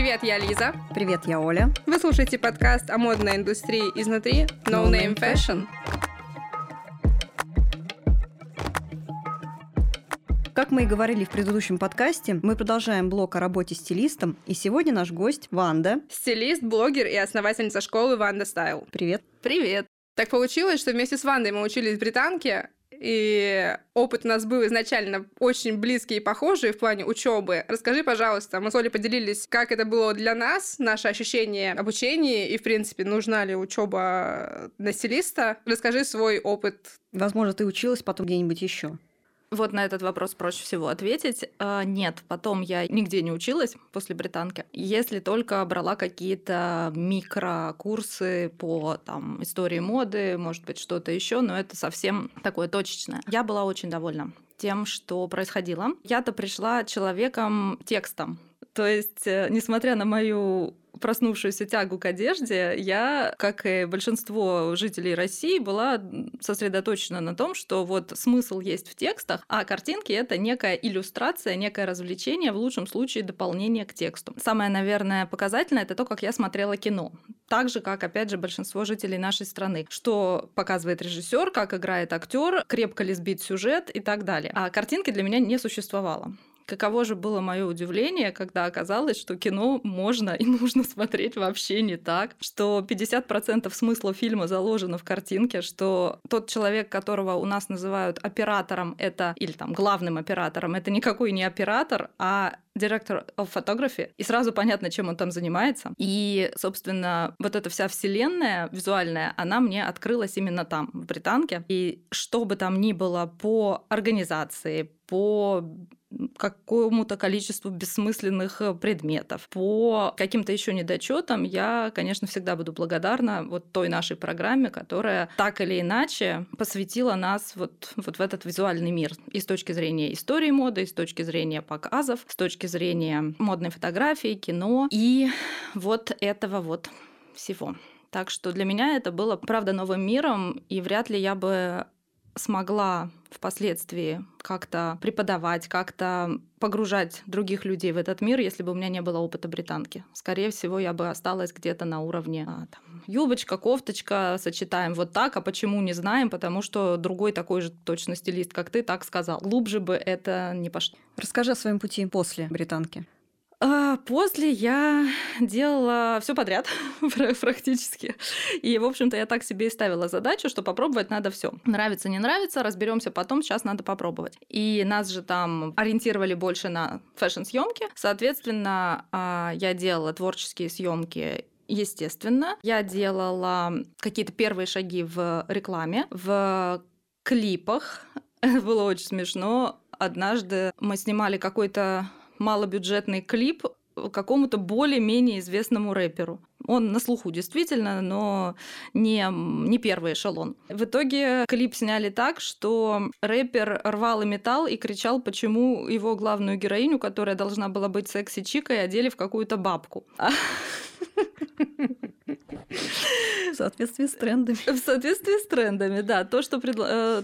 Привет, я Лиза. Привет, я Оля. Вы слушаете подкаст о модной индустрии изнутри No, No Name Name Fashion. Как мы и говорили в предыдущем подкасте, мы продолжаем блог о работе стилистом, и сегодня наш гость Ванда. Стилист, блогер и основательница школы Ванда Стайл. Привет. Привет. Так получилось, что вместе с Вандой мы учились в британке, и опыт у нас был изначально очень близкий и похожий в плане учебы. Расскажи, пожалуйста, мы с Олей поделились, как это было для нас, наше ощущение обучения и, в принципе, нужна ли учеба на стилиста. Расскажи свой опыт. Возможно, ты училась потом где-нибудь еще. Вот на этот вопрос проще всего ответить. А, Нет, потом я нигде не училась после британки, если только брала какие-то микрокурсы по там, истории моды, может быть, что-то еще, но это совсем такое точечное. Я была очень довольна тем, что происходило. Я-то пришла человеком текстом. То есть, э, несмотря на мою проснувшуюся тягу к одежде, я, как и большинство жителей России, была сосредоточена на том, что вот смысл есть в текстах, а картинки — это некая иллюстрация, некое развлечение, в лучшем случае дополнение к тексту. Самое, наверное, показательное — это то, как я смотрела кино. Так же, как, опять же, большинство жителей нашей страны. Что показывает режиссер, как играет актер, крепко ли сбит сюжет и так далее. А картинки для меня не существовало. Каково же было мое удивление, когда оказалось, что кино можно и нужно смотреть вообще не так, что 50% смысла фильма заложено в картинке, что тот человек, которого у нас называют оператором, это или там главным оператором, это никакой не оператор, а директор of photography, и сразу понятно, чем он там занимается. И, собственно, вот эта вся вселенная визуальная, она мне открылась именно там, в Британке. И что бы там ни было по организации, по какому-то количеству бессмысленных э, предметов. По каким-то еще недочетам я, конечно, всегда буду благодарна вот той нашей программе, которая так или иначе посвятила нас вот, вот в этот визуальный мир. И с точки зрения истории моды, и с точки зрения показов, с точки зрения модной фотографии, кино и вот этого вот всего. Так что для меня это было, правда, новым миром, и вряд ли я бы смогла впоследствии как-то преподавать, как-то погружать других людей в этот мир, если бы у меня не было опыта британки. Скорее всего, я бы осталась где-то на уровне а, там, юбочка, кофточка, сочетаем вот так, а почему не знаем, потому что другой такой же точно стилист, как ты, так сказал. Глубже бы это не пошло. Расскажи о своем пути после британки. А, После я делала все подряд практически. И, в общем-то, я так себе и ставила задачу, что попробовать надо все. Нравится, не нравится, разберемся потом, сейчас надо попробовать. И нас же там ориентировали больше на фэшн-съемки. Соответственно, а, я делала творческие съемки естественно. Я делала какие-то первые шаги в рекламе, в клипах. Это было очень смешно. Однажды мы снимали какой-то малобюджетный клип какому-то более-менее известному рэперу. Он на слуху действительно, но не, не первый эшелон. В итоге клип сняли так, что рэпер рвал и металл и кричал, почему его главную героиню, которая должна была быть секси-чикой, одели в какую-то бабку. В соответствии с трендами. В соответствии с трендами, да. То, что, предла... э,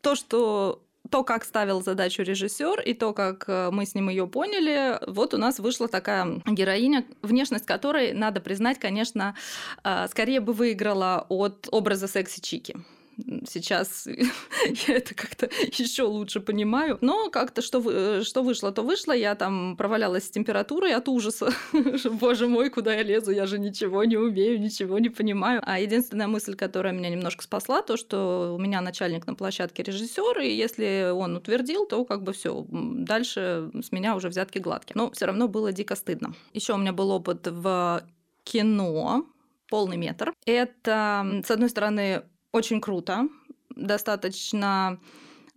то, что то, как ставил задачу режиссер, и то, как э, мы с ним ее поняли, вот у нас вышла такая героиня, внешность которой, надо признать, конечно, э, скорее бы выиграла от образа секси-чики сейчас я это как-то еще лучше понимаю. Но как-то что, вы, что вышло, то вышло. Я там провалялась с температурой от ужаса. Боже мой, куда я лезу? Я же ничего не умею, ничего не понимаю. А единственная мысль, которая меня немножко спасла, то, что у меня начальник на площадке режиссер, и если он утвердил, то как бы все, дальше с меня уже взятки гладкие. Но все равно было дико стыдно. Еще у меня был опыт в кино, полный метр. Это, с одной стороны, очень круто. Достаточно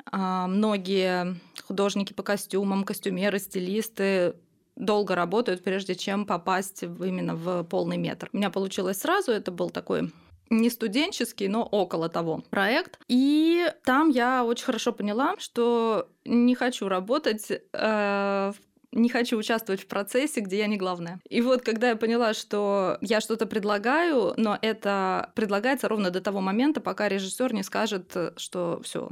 а, многие художники по костюмам, костюмеры, стилисты долго работают, прежде чем попасть именно в полный метр. У меня получилось сразу, это был такой не студенческий, но около того проект. И там я очень хорошо поняла, что не хочу работать э, не хочу участвовать в процессе, где я не главная. И вот когда я поняла, что я что-то предлагаю, но это предлагается ровно до того момента, пока режиссер не скажет, что все,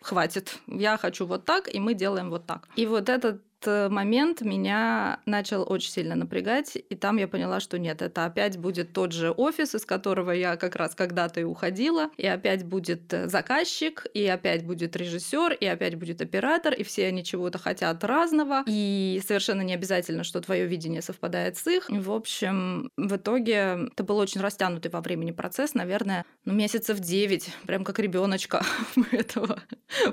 хватит, я хочу вот так, и мы делаем вот так. И вот этот э, момент меня начал очень сильно напрягать, и там я поняла, что нет, это опять будет тот же офис, из которого я как раз когда-то и уходила, и опять будет э, заказчик, и опять будет режиссер, и опять будет оператор, и все они чего-то хотят разного, и совершенно не обязательно, что твое видение совпадает с их. В общем, в итоге это был очень растянутый во времени процесс, наверное, ну, месяцев 9, прям как ребеночка мы этого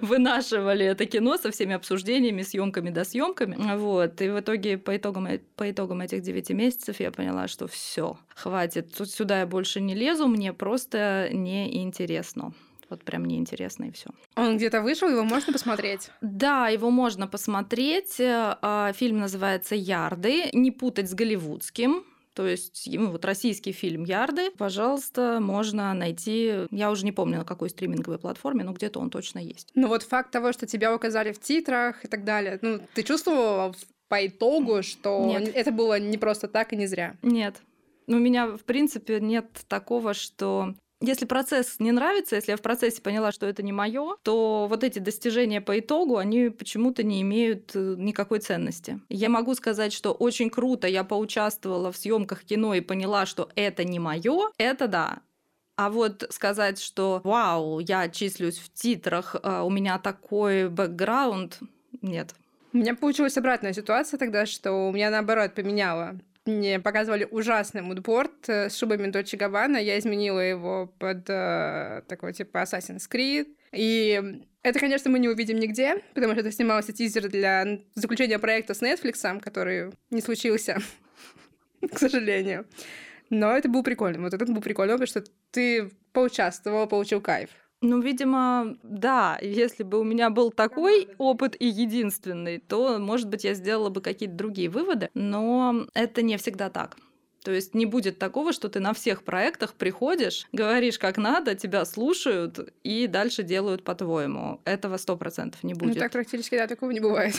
вынашивали это кино со всеми обсуждениями, съемками до съемками. Вот. И в итоге по итогам, по итогам этих 9 месяцев я поняла, что все, хватит. Тут сюда я больше не лезу, мне просто неинтересно. Вот прям неинтересно и все. Он где-то вышел, его можно посмотреть? Да, его можно посмотреть. А, фильм называется «Ярды». Не путать с голливудским. То есть ну, вот российский фильм «Ярды», пожалуйста, можно найти, я уже не помню, на какой стриминговой платформе, но где-то он точно есть. Ну вот факт того, что тебя указали в титрах и так далее, ну ты чувствовала по итогу, что Нет. это было не просто так и не зря? Нет. У меня, в принципе, нет такого, что если процесс не нравится, если я в процессе поняла, что это не мое, то вот эти достижения по итогу, они почему-то не имеют э, никакой ценности. Я могу сказать, что очень круто я поучаствовала в съемках кино и поняла, что это не мое, это да. А вот сказать, что вау, я числюсь в титрах, а у меня такой бэкграунд, нет. У меня получилась обратная ситуация тогда, что у меня наоборот поменяло мне показывали ужасный мудборд э, с шубами Дольче Габбана. Я изменила его под э, такой типа Assassin's Creed. И это, конечно, мы не увидим нигде, потому что это снимался тизер для заключения проекта с Netflix, который не случился, к сожалению. Но это был прикольно. Вот этот был прикольно, потому что ты поучаствовал, получил кайф. Ну, видимо, да. Если бы у меня был такой опыт и единственный, то, может быть, я сделала бы какие-то другие выводы. Но это не всегда так. То есть не будет такого, что ты на всех проектах приходишь, говоришь как надо, тебя слушают и дальше делают по-твоему. Этого сто процентов не будет. Ну так практически, да, такого не бывает.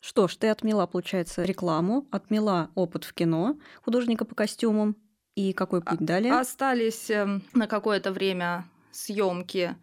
Что ж, ты отмела, получается, рекламу, отмела опыт в кино художника по костюмам. И какой путь далее? Остались эм, на какое-то время съемки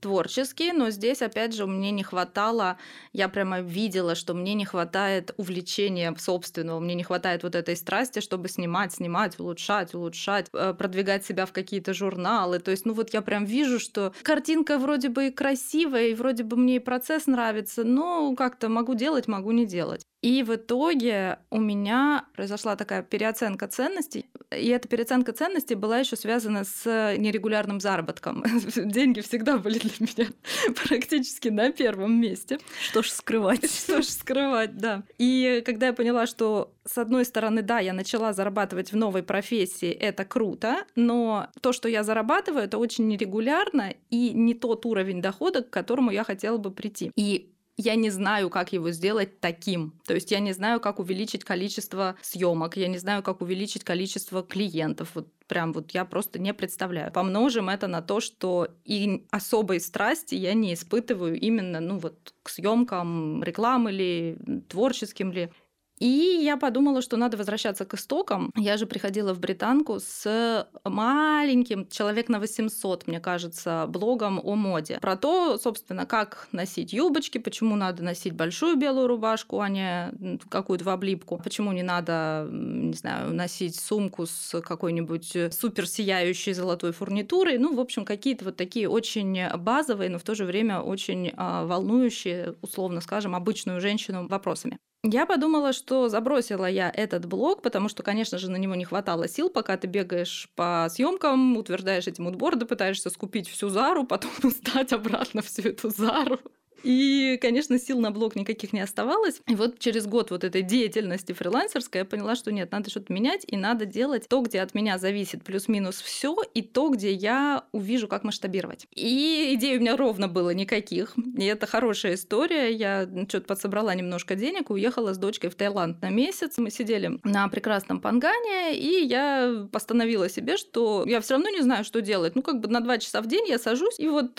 творческие, но здесь, опять же, мне не хватало, я прямо видела, что мне не хватает увлечения собственного, мне не хватает вот этой страсти, чтобы снимать, снимать, улучшать, улучшать, э, продвигать себя в какие-то журналы. То есть, ну вот я прям вижу, что картинка вроде бы и красивая, и вроде бы мне и процесс нравится, но как-то могу делать, могу не делать. И в итоге у меня произошла такая переоценка ценностей. И эта переоценка ценностей была еще связана с нерегулярным заработком. Деньги всегда были для меня практически на первом месте. Что ж скрывать? Что ж скрывать, да. И когда я поняла, что с одной стороны, да, я начала зарабатывать в новой профессии, это круто, но то, что я зарабатываю, это очень нерегулярно и не тот уровень дохода, к которому я хотела бы прийти. И я не знаю, как его сделать таким. То есть я не знаю, как увеличить количество съемок, я не знаю, как увеличить количество клиентов. Вот прям вот я просто не представляю. Помножим это на то, что и особой страсти я не испытываю именно, ну вот, к съемкам рекламы или творческим ли. И я подумала, что надо возвращаться к истокам. Я же приходила в британку с маленьким, человек на 800, мне кажется, блогом о моде. Про то, собственно, как носить юбочки, почему надо носить большую белую рубашку, а не какую-то в облипку, почему не надо, не знаю, носить сумку с какой-нибудь супер сияющей золотой фурнитурой. Ну, в общем, какие-то вот такие очень базовые, но в то же время очень а, волнующие, условно скажем, обычную женщину вопросами. Я подумала, что забросила я этот блог, потому что, конечно же, на него не хватало сил, пока ты бегаешь по съемкам, утверждаешь эти мудборды, пытаешься скупить всю Зару, потом сдать обратно всю эту Зару. И, конечно, сил на блог никаких не оставалось. И вот через год вот этой деятельности фрилансерской я поняла, что нет, надо что-то менять, и надо делать то, где от меня зависит плюс-минус все, и то, где я увижу, как масштабировать. И идей у меня ровно было никаких. И это хорошая история. Я что-то подсобрала немножко денег, уехала с дочкой в Таиланд на месяц. Мы сидели на прекрасном Пангане, и я постановила себе, что я все равно не знаю, что делать. Ну, как бы на два часа в день я сажусь, и вот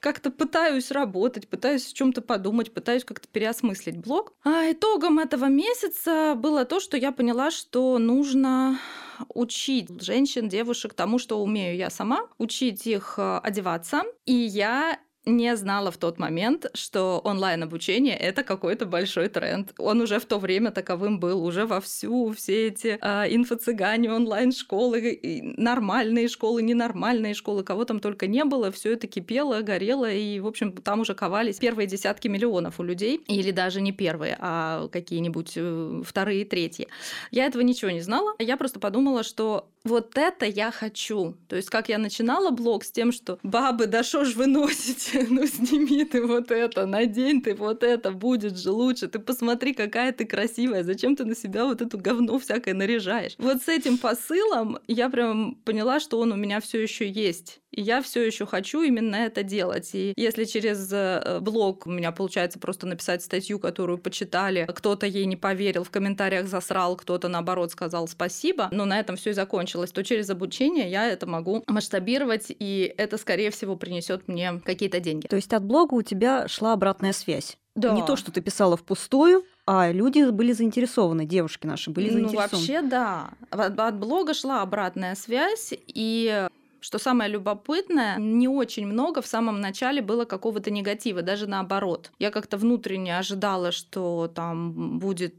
как-то пытаюсь работать, пытаюсь о чем-то подумать, пытаюсь как-то переосмыслить блог. А итогом этого месяца было то, что я поняла, что нужно учить женщин, девушек тому, что умею я сама, учить их э, одеваться. И я не знала в тот момент, что онлайн-обучение — это какой-то большой тренд. Он уже в то время таковым был, уже вовсю все эти э, инфо-цыгане, онлайн-школы, нормальные школы, ненормальные школы, кого там только не было, все это кипело, горело, и, в общем, там уже ковались первые десятки миллионов у людей, или даже не первые, а какие-нибудь э, вторые, третьи. Я этого ничего не знала, я просто подумала, что вот это я хочу. То есть, как я начинала блог с тем, что бабы, да что ж вы носите? Ну, сними ты вот это, надень ты вот это, будет же лучше. Ты посмотри, какая ты красивая, зачем ты на себя вот эту говно всякое наряжаешь? Вот с этим посылом я прям поняла, что он у меня все еще есть. И я все еще хочу именно это делать. И если через э, блог у меня получается просто написать статью, которую почитали, кто-то ей не поверил, в комментариях засрал, кто-то наоборот сказал спасибо, но на этом все и закончилось, то через обучение я это могу масштабировать, и это, скорее всего, принесет мне какие-то деньги. То есть от блога у тебя шла обратная связь? Да. Не то, что ты писала впустую, а люди были заинтересованы, девушки наши были заинтересованы. Ну, вообще, да. От, от блога шла обратная связь, и что самое любопытное, не очень много в самом начале было какого-то негатива, даже наоборот. Я как-то внутренне ожидала, что там будет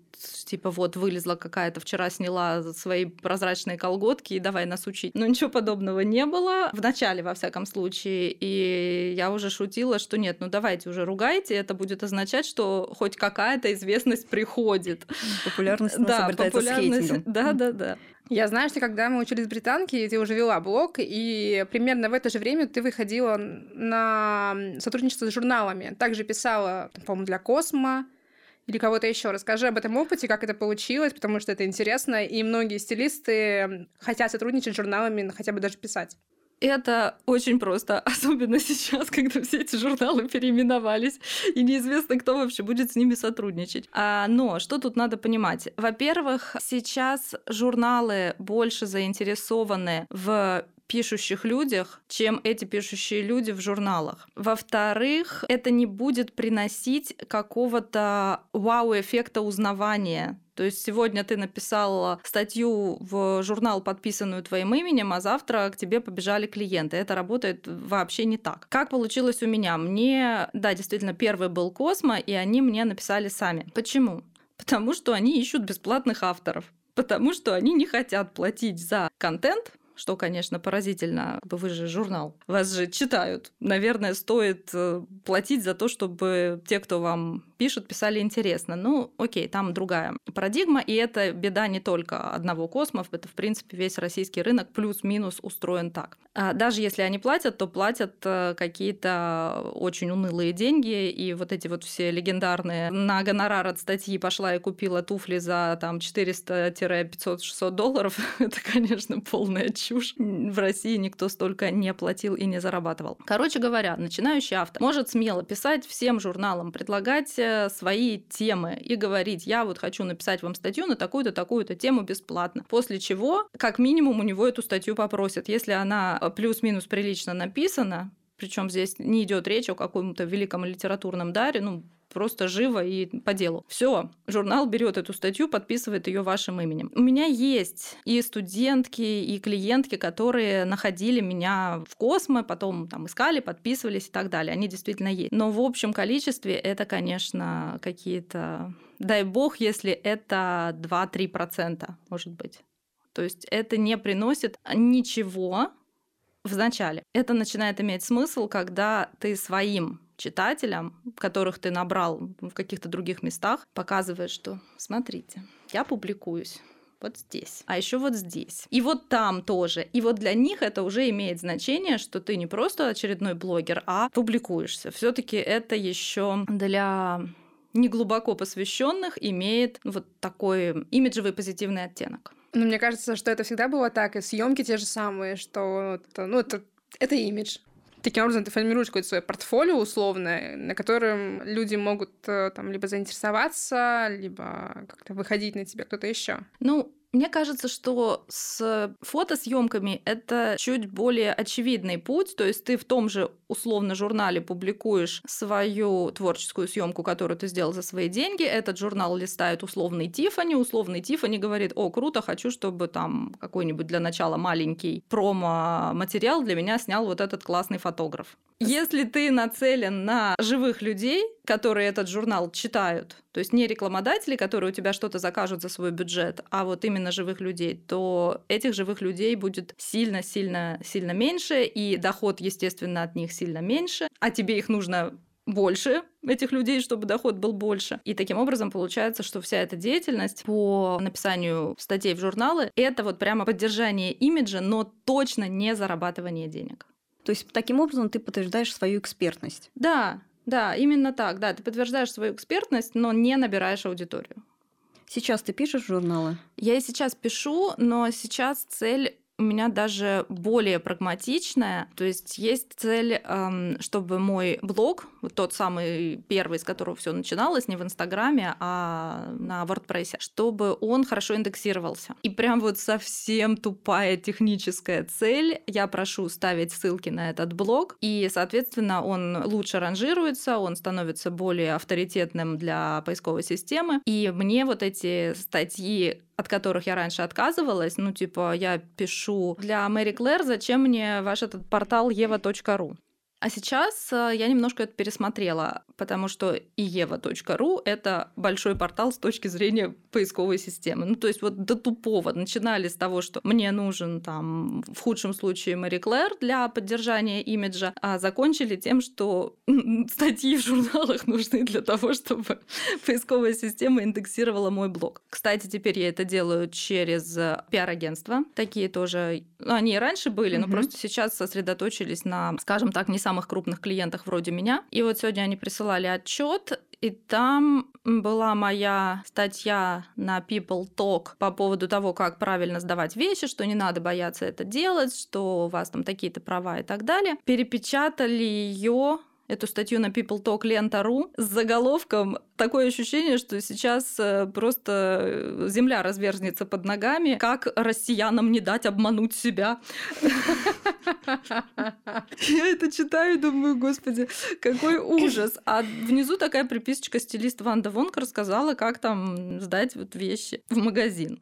типа вот вылезла какая-то, вчера сняла свои прозрачные колготки и давай нас учить. Но ничего подобного не было. В начале, во всяком случае. И я уже шутила, что нет, ну давайте уже ругайте, это будет означать, что хоть какая-то известность приходит. Популярность да, популярность, Да, да, да. Я знаю, что когда мы учились в британке, ты уже вела блог, и примерно в это же время ты выходила на сотрудничество с журналами. Также писала, по-моему, для Космо, или кого-то еще. Расскажи об этом опыте, как это получилось, потому что это интересно, и многие стилисты хотят сотрудничать с журналами, хотя бы даже писать. Это очень просто, особенно сейчас, когда все эти журналы переименовались, и неизвестно, кто вообще будет с ними сотрудничать. А, но что тут надо понимать? Во-первых, сейчас журналы больше заинтересованы в пишущих людях, чем эти пишущие люди в журналах. Во-вторых, это не будет приносить какого-то вау-эффекта узнавания. То есть сегодня ты написал статью в журнал, подписанную твоим именем, а завтра к тебе побежали клиенты. Это работает вообще не так. Как получилось у меня? Мне, да, действительно, первый был Космо, и они мне написали сами. Почему? Потому что они ищут бесплатных авторов потому что они не хотят платить за контент, что, конечно, поразительно. Вы же журнал, вас же читают. Наверное, стоит э, платить за то, чтобы те, кто вам пишут, писали интересно. Ну, окей, там другая парадигма, и это беда не только одного космов, это, в принципе, весь российский рынок плюс-минус устроен так. А даже если они платят, то платят э, какие-то очень унылые деньги, и вот эти вот все легендарные на гонорар от статьи пошла и купила туфли за там 400-500-600 долларов, это, конечно, полная чушь. В России никто столько не платил и не зарабатывал. Короче говоря, начинающий автор может смело писать всем журналам, предлагать э, свои темы и говорить, я вот хочу написать вам статью на такую-то, такую-то тему бесплатно. После чего, как минимум, у него эту статью попросят. Если она э, плюс-минус прилично написана, причем здесь не идет речь о каком-то великом литературном даре, ну, просто живо и по делу. Все, журнал берет эту статью, подписывает ее вашим именем. У меня есть и студентки, и клиентки, которые находили меня в Космо, потом там искали, подписывались и так далее. Они действительно есть. Но в общем количестве это, конечно, какие-то... Дай бог, если это 2-3%, может быть. То есть это не приносит ничего в начале. Это начинает иметь смысл, когда ты своим читателям, которых ты набрал в каких-то других местах, показываешь, что смотрите, я публикуюсь вот здесь, а еще вот здесь. И вот там тоже. И вот для них это уже имеет значение, что ты не просто очередной блогер, а публикуешься. Все-таки это еще для неглубоко посвященных имеет вот такой имиджевый позитивный оттенок. Ну, мне кажется, что это всегда было так, и съемки те же самые, что ну, это, это имидж. Таким образом, ты формируешь какое-то свое портфолио условное, на котором люди могут э, там либо заинтересоваться, либо как-то выходить на тебя кто-то еще. Ну, Мне кажется, что с фотосъемками это чуть более очевидный путь. То есть ты в том же условно журнале публикуешь свою творческую съемку, которую ты сделал за свои деньги. Этот журнал листает условный Тифани. Условный Тифани говорит, о, круто, хочу, чтобы там какой-нибудь для начала маленький промо-материал для меня снял вот этот классный фотограф. Если ты нацелен на живых людей, которые этот журнал читают, то есть не рекламодатели, которые у тебя что-то закажут за свой бюджет, а вот именно живых людей, то этих живых людей будет сильно-сильно-сильно меньше, и доход, естественно, от них сильно меньше, а тебе их нужно больше этих людей, чтобы доход был больше. И таким образом получается, что вся эта деятельность по написанию статей в журналы — это вот прямо поддержание имиджа, но точно не зарабатывание денег. То есть таким образом ты подтверждаешь свою экспертность. Да, да, именно так. Да, ты подтверждаешь свою экспертность, но не набираешь аудиторию. Сейчас ты пишешь журналы? Я и сейчас пишу, но сейчас цель у меня даже более прагматичная. То есть есть цель, эм, чтобы мой блог, вот тот самый первый, с которого все начиналось, не в Инстаграме, а на WordPress, чтобы он хорошо индексировался. И прям вот совсем тупая техническая цель. Я прошу ставить ссылки на этот блог, и, соответственно, он лучше ранжируется, он становится более авторитетным для поисковой системы. И мне вот эти статьи от которых я раньше отказывалась. Ну, типа, я пишу для Мэри Клэр, зачем мне ваш этот портал eva.ru? А сейчас э, я немножко это пересмотрела, потому что ieva.ru — это большой портал с точки зрения поисковой системы. Ну, то есть вот до тупого начинали с того, что мне нужен там в худшем случае Мари Клэр для поддержания имиджа, а закончили тем, что статьи в журналах нужны для того, чтобы поисковая система индексировала мой блог. Кстати, теперь я это делаю через пиар-агентства. Такие тоже, ну, они и раньше были, но просто сейчас сосредоточились на, скажем так, не самых самых крупных клиентах вроде меня. И вот сегодня они присылали отчет, и там была моя статья на People Talk по поводу того, как правильно сдавать вещи, что не надо бояться это делать, что у вас там такие-то права и так далее. Перепечатали ее эту статью на People Talk Лента.ру с заголовком «Такое ощущение, что сейчас э, просто э, земля разверзнется под ногами. Как россиянам не дать обмануть себя?» Я это читаю и думаю, господи, какой ужас. А внизу такая приписочка стилист Ванда Вонка рассказала, как там сдать вот вещи в магазин.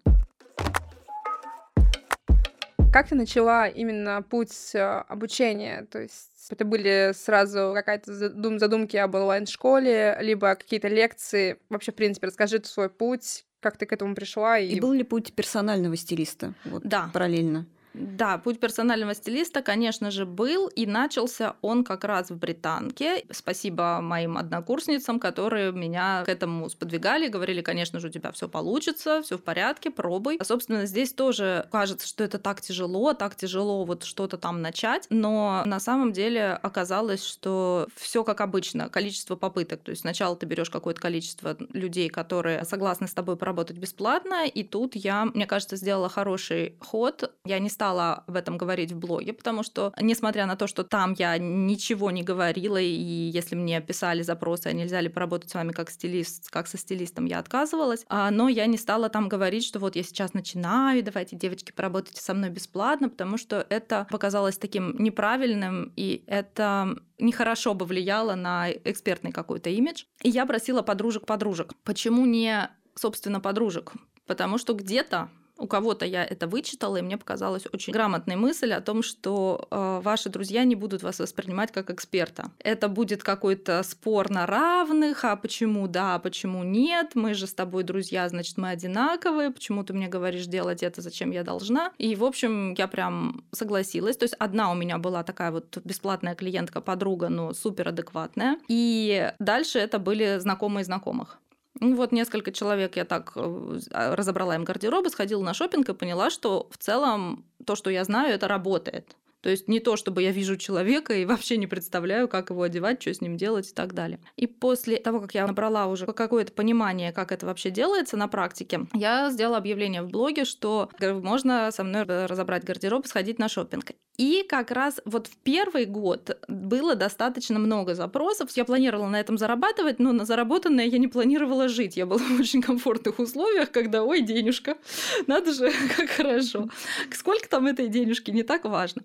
Как ты начала именно путь э, обучения? То есть это были сразу какая-то задум задумки об онлайн-школе, либо какие-то лекции? Вообще, в принципе, расскажи свой путь, как ты к этому пришла. И, и был ли путь персонального стилиста? Вот, да. Параллельно. Да, путь персонального стилиста, конечно же, был, и начался он как раз в Британке. Спасибо моим однокурсницам, которые меня к этому сподвигали, говорили, конечно же, у тебя все получится, все в порядке, пробуй. А, собственно, здесь тоже кажется, что это так тяжело, так тяжело вот что-то там начать, но на самом деле оказалось, что все как обычно, количество попыток. То есть сначала ты берешь какое-то количество людей, которые согласны с тобой поработать бесплатно, и тут я, мне кажется, сделала хороший ход. Я не стала об этом говорить в блоге, потому что, несмотря на то, что там я ничего не говорила, и если мне писали запросы, а нельзя ли поработать с вами как стилист, как со стилистом, я отказывалась, а, но я не стала там говорить, что вот я сейчас начинаю, давайте, девочки, поработайте со мной бесплатно, потому что это показалось таким неправильным, и это нехорошо бы влияло на экспертный какой-то имидж. И я просила подружек-подружек. Почему не, собственно, подружек? Потому что где-то у кого-то я это вычитала, и мне показалась очень грамотной мысль о том, что э, ваши друзья не будут вас воспринимать как эксперта. Это будет какой-то спор на равных, а почему да, а почему нет, мы же с тобой друзья, значит, мы одинаковые, почему ты мне говоришь делать это, зачем я должна. И, в общем, я прям согласилась. То есть одна у меня была такая вот бесплатная клиентка, подруга, но супер адекватная. И дальше это были знакомые знакомых. Ну вот несколько человек я так э, а, разобрала им гардеробы, сходила на шопинг и поняла, что в целом то, что я знаю, это работает. То есть не то, чтобы я вижу человека и вообще не представляю, как его одевать, что с ним делать и так далее. И после того, как я набрала уже какое-то понимание, как это вообще делается на практике, я сделала объявление в блоге, что можно со мной разобрать гардероб сходить на шопинг. И как раз вот в первый год было достаточно много запросов. Я планировала на этом зарабатывать, но на заработанное я не планировала жить. Я была в очень комфортных условиях, когда, ой, денежка, надо же, как хорошо. Сколько там этой денежки, не так важно.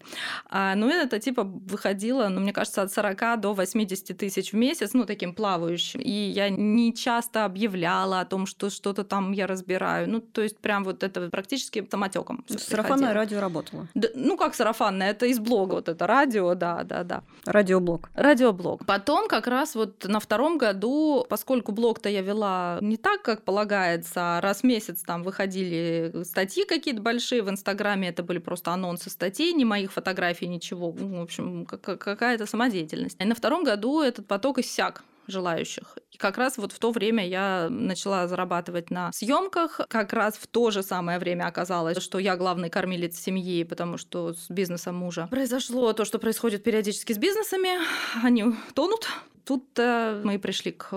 А, ну, это типа выходило, ну, мне кажется, от 40 до 80 тысяч в месяц, ну, таким плавающим. И я не часто объявляла о том, что что-то там я разбираю. Ну, то есть прям вот это практически самотеком. Сарафанное радио работало? Да, ну, как сарафанное, это из блога вот это радио, да, да, да. Радиоблог. Радиоблог. Потом как раз вот на втором году, поскольку блог-то я вела не так, как полагается, а раз в месяц там выходили статьи какие-то большие, в Инстаграме это были просто анонсы статей, не моих фотографий, ничего. Ну, в общем, какая-то самодеятельность. И на втором году этот поток иссяк желающих. И как раз вот в то время я начала зарабатывать на съемках. Как раз в то же самое время оказалось, что я главный кормилец семьи, потому что с бизнесом мужа произошло то, что происходит периодически с бизнесами. Они тонут. Тут мы пришли к,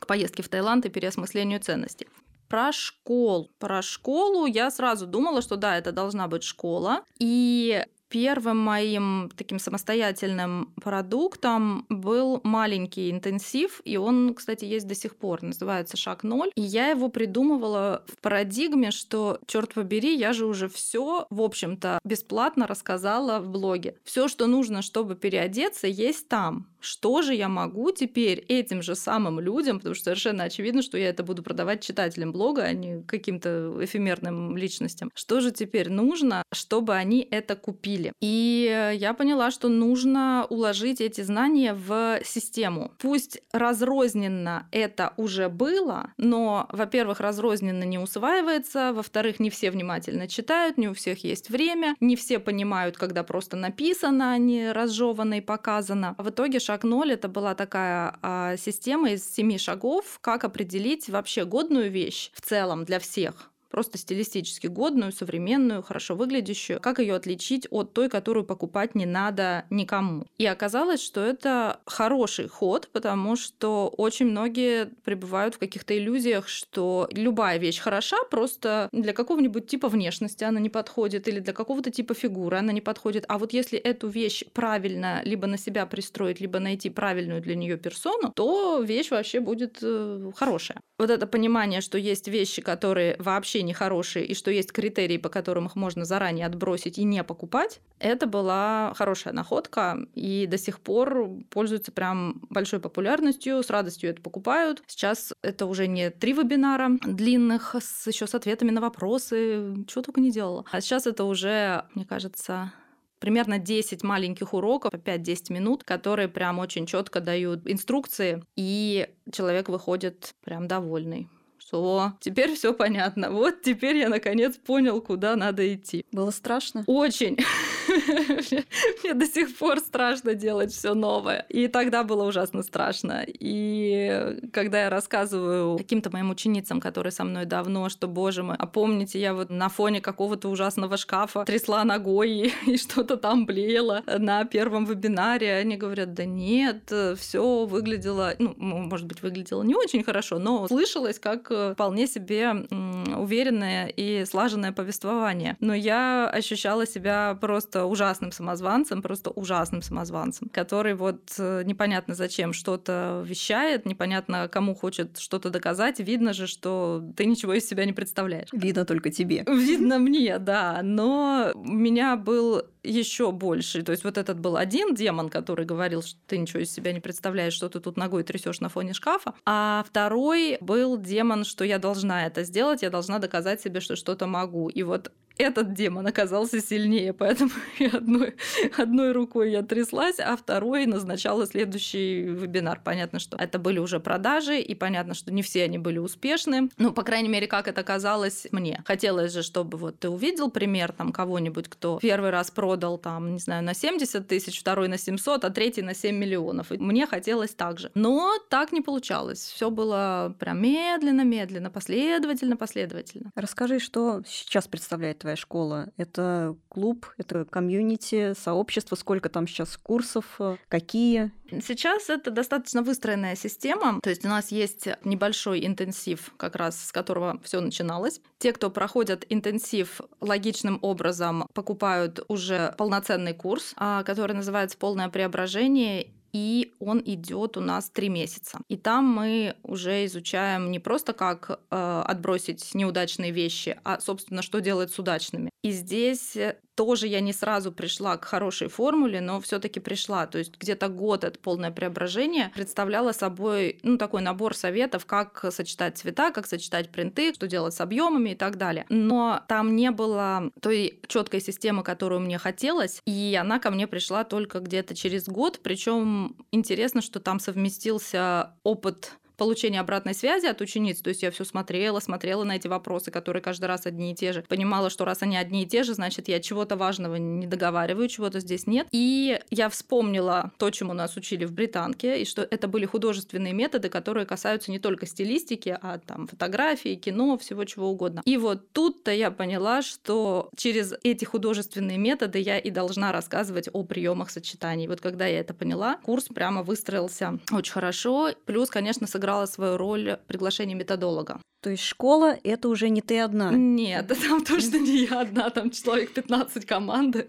к поездке в Таиланд и переосмыслению ценностей. Про школу. Про школу я сразу думала, что да, это должна быть школа. И Первым моим таким самостоятельным продуктом был маленький интенсив, и он, кстати, есть до сих пор, называется «Шаг ноль». И я его придумывала в парадигме, что, черт побери, я же уже все, в общем-то, бесплатно рассказала в блоге. Все, что нужно, чтобы переодеться, есть там что же я могу теперь этим же самым людям, потому что совершенно очевидно, что я это буду продавать читателям блога, а не каким-то эфемерным личностям. Что же теперь нужно, чтобы они это купили? И я поняла, что нужно уложить эти знания в систему. Пусть разрозненно это уже было, но, во-первых, разрозненно не усваивается, во-вторых, не все внимательно читают, не у всех есть время, не все понимают, когда просто написано, а не разжевано и показано. В итоге шаг ноль это была такая а, система из семи шагов, как определить вообще годную вещь в целом для всех просто стилистически годную, современную, хорошо выглядящую, как ее отличить от той, которую покупать не надо никому. И оказалось, что это хороший ход, потому что очень многие пребывают в каких-то иллюзиях, что любая вещь хороша, просто для какого-нибудь типа внешности она не подходит, или для какого-то типа фигуры она не подходит. А вот если эту вещь правильно либо на себя пристроить, либо найти правильную для нее персону, то вещь вообще будет э, хорошая. Вот это понимание, что есть вещи, которые вообще нехорошие, и что есть критерии, по которым их можно заранее отбросить и не покупать, это была хорошая находка, и до сих пор пользуется прям большой популярностью, с радостью это покупают. Сейчас это уже не три вебинара длинных, с, еще с ответами на вопросы, чего только не делала. А сейчас это уже, мне кажется, примерно 10 маленьких уроков по 5-10 минут, которые прям очень четко дают инструкции, и человек выходит прям довольный что теперь все понятно. Вот теперь я наконец понял, куда надо идти. Было страшно? Очень. Мне до сих пор страшно делать все новое. И тогда было ужасно страшно. И когда я рассказываю каким-то моим ученицам, которые со мной давно, что, боже мой, а помните, я вот на фоне какого-то ужасного шкафа трясла ногой и, что-то там блеяло на первом вебинаре, они говорят, да нет, все выглядело, ну, может быть, выглядело не очень хорошо, но слышалось как вполне себе уверенное и слаженное повествование. Но я ощущала себя просто ужасным самозванцем, просто ужасным самозванцем, который вот э, непонятно зачем что-то вещает, непонятно кому хочет что-то доказать. Видно же, что ты ничего из себя не представляешь. Видно только тебе. Видно мне, да. Но у меня был еще больше. То есть вот этот был один демон, который говорил, что ты ничего из себя не представляешь, что ты тут ногой трясешь на фоне шкафа. А второй был демон, что я должна это сделать, я должна доказать себе, что что-то могу. И вот этот демон оказался сильнее, поэтому одной, одной рукой я тряслась, а второй назначала следующий вебинар. Понятно, что это были уже продажи, и понятно, что не все они были успешны. Ну, по крайней мере, как это казалось мне. Хотелось же, чтобы вот ты увидел пример там кого-нибудь, кто первый раз продал там, не знаю, на 70 тысяч, второй на 700, а третий на 7 миллионов. И мне хотелось так же. Но так не получалось. Все было прям медленно, медленно, последовательно, последовательно. Расскажи, что сейчас представляет твоя школа? Это клуб, это комьюнити, сообщество? Сколько там сейчас курсов? Какие? Сейчас это достаточно выстроенная система. То есть у нас есть небольшой интенсив, как раз с которого все начиналось. Те, кто проходят интенсив, логичным образом покупают уже полноценный курс, а, который называется «Полное преображение», и он идет у нас три месяца. И там мы уже изучаем не просто как э, отбросить неудачные вещи, а, собственно, что делать с удачными. И здесь тоже я не сразу пришла к хорошей формуле, но все-таки пришла. То есть где-то год это полное преображение представляло собой ну, такой набор советов, как сочетать цвета, как сочетать принты, что делать с объемами и так далее. Но там не было той четкой системы, которую мне хотелось, и она ко мне пришла только где-то через год. Причем интересно, что там совместился опыт получения обратной связи от учениц, то есть я все смотрела, смотрела на эти вопросы, которые каждый раз одни и те же, понимала, что раз они одни и те же, значит, я чего-то важного не договариваю, чего-то здесь нет. И я вспомнила то, чему нас учили в британке, и что это были художественные методы, которые касаются не только стилистики, а там фотографии, кино, всего чего угодно. И вот тут-то я поняла, что через эти художественные методы я и должна рассказывать о приемах сочетаний. Вот когда я это поняла, курс прямо выстроился очень хорошо. Плюс, конечно, сыграл сыграла свою роль приглашение методолога. То есть школа — это уже не ты одна? Нет, там точно не я одна, там человек 15 команды.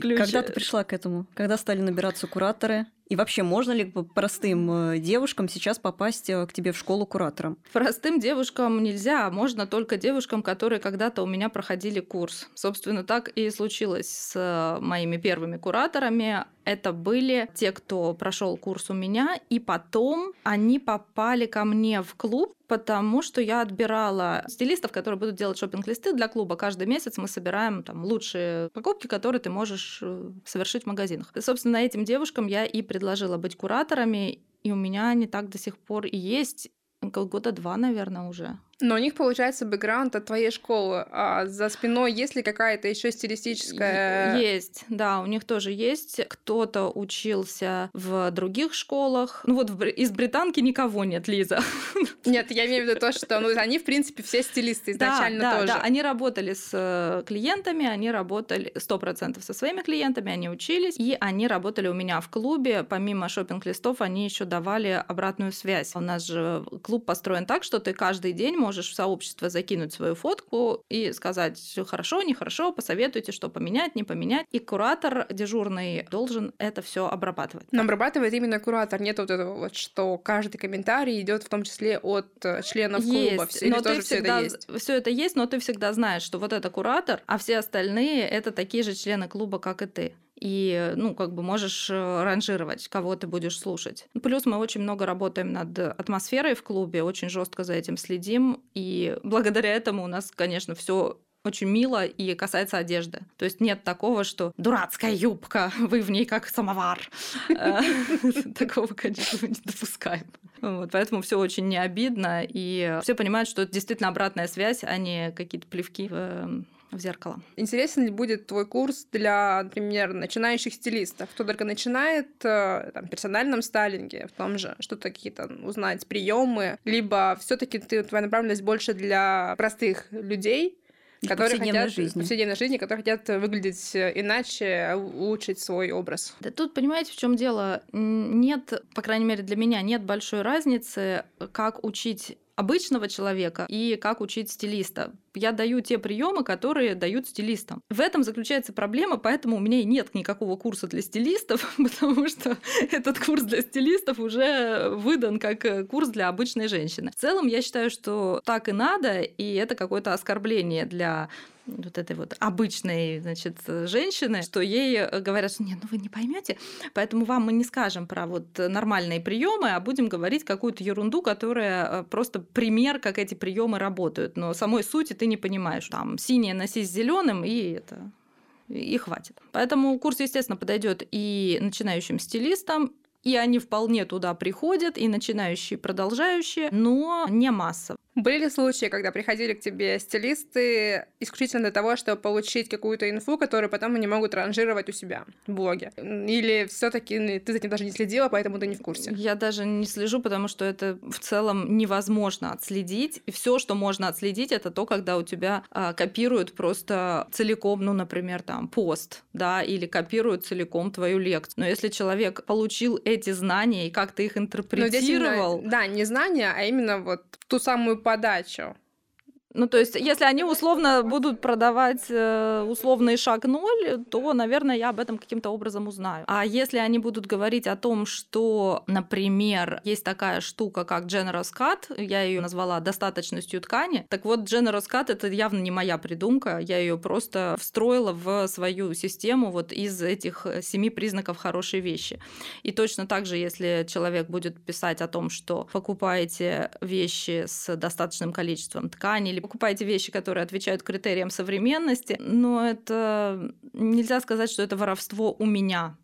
Когда ты пришла к этому? Когда стали набираться кураторы? И вообще, можно ли простым э, девушкам сейчас попасть э, к тебе в школу куратором? Простым девушкам нельзя, можно только девушкам, которые когда-то у меня проходили курс. Собственно, так и случилось с э, моими первыми кураторами. Это были те, кто прошел курс у меня, и потом они попали ко мне в клуб, потому что я отбирала стилистов, которые будут делать шопинг-листы для клуба. Каждый месяц мы собираем там лучшие покупки, которые ты можешь совершить в магазинах. И, собственно, этим девушкам я и предложила быть кураторами, и у меня они так до сих пор и есть. Года два, наверное, уже. Но у них получается бэкграунд от твоей школы. А за спиной есть ли какая-то еще стилистическая? Есть, да, у них тоже есть. Кто-то учился в других школах. Ну вот из британки никого нет, Лиза. Нет, я имею в виду то, что ну, они, в принципе, все стилисты изначально да, тоже. Да, они работали с э, клиентами, они работали 100% со своими клиентами, они учились, и они работали у меня в клубе. Помимо шопинг-листов, они еще давали обратную связь. У нас же клуб построен так, что ты каждый день можешь можешь в сообщество закинуть свою фотку и сказать, все хорошо, нехорошо, посоветуйте, что поменять, не поменять. И куратор дежурный должен это все обрабатывать. Но обрабатывает именно куратор. Нет вот этого вот, что каждый комментарий идет в том числе от э, членов есть, клуба. Все, но ты всегда, это есть? Все это есть, но ты всегда знаешь, что вот это куратор, а все остальные это такие же члены клуба, как и ты и, ну, как бы можешь э, ранжировать, кого ты будешь слушать. Плюс мы очень много работаем над атмосферой в клубе, очень жестко за этим следим, и благодаря этому у нас, конечно, все очень мило и касается одежды. То есть нет такого, что дурацкая юбка, вы в ней как самовар. Э, такого, конечно, не допускаем. Вот, поэтому все очень не обидно, и все понимают, что это действительно обратная связь, а не какие-то плевки в в зеркало. Интересен ли будет твой курс для, например, начинающих стилистов, кто только начинает э, там, в персональном стайлинге, в том же, что-то какие-то узнать, приемы, либо все-таки ты, твоя направленность больше для простых людей, которые хотят жизни. повседневной жизни, которые хотят выглядеть иначе, улучшить свой образ. Да тут, понимаете, в чем дело? Нет, по крайней мере, для меня нет большой разницы, как учить обычного человека и как учить стилиста. Я даю те приемы, которые дают стилистам. В этом заключается проблема, поэтому у меня и нет никакого курса для стилистов, потому что этот курс для стилистов уже выдан как курс для обычной женщины. В целом, я считаю, что так и надо, и это какое-то оскорбление для вот этой вот обычной, значит, женщины, что ей э, говорят, что нет, ну вы не поймете, поэтому вам мы не скажем про вот нормальные приемы, а будем говорить какую-то ерунду, которая э, просто пример, как эти приемы работают. Но самой сути ты не понимаешь. Там синее носи с зеленым, и это и хватит. Поэтому курс, естественно, подойдет и начинающим стилистам, и они вполне туда приходят, и начинающие, и продолжающие, но не масса. Были ли случаи, когда приходили к тебе стилисты исключительно для того, чтобы получить какую-то инфу, которую потом они могут ранжировать у себя в блоге? Или все таки ты за этим даже не следила, поэтому ты не в курсе? Я даже не слежу, потому что это в целом невозможно отследить. И все, что можно отследить, это то, когда у тебя а, копируют просто целиком, ну, например, там, пост, да, или копируют целиком твою лекцию. Но если человек получил эти знания и как ты их интерпретировал... Именно, да, не знания, а именно вот ту самую подачу. Ну, то есть, если они условно будут продавать э, условный шаг ноль, то, наверное, я об этом каким-то образом узнаю. А если они будут говорить о том, что, например, есть такая штука, как Generous Cut, я ее назвала достаточностью ткани, так вот, Generous Cut это явно не моя придумка, я ее просто встроила в свою систему вот из этих семи признаков хорошей вещи. И точно так же, если человек будет писать о том, что покупаете вещи с достаточным количеством ткани или покупаете вещи, которые отвечают критериям современности, но это нельзя сказать, что это воровство у меня.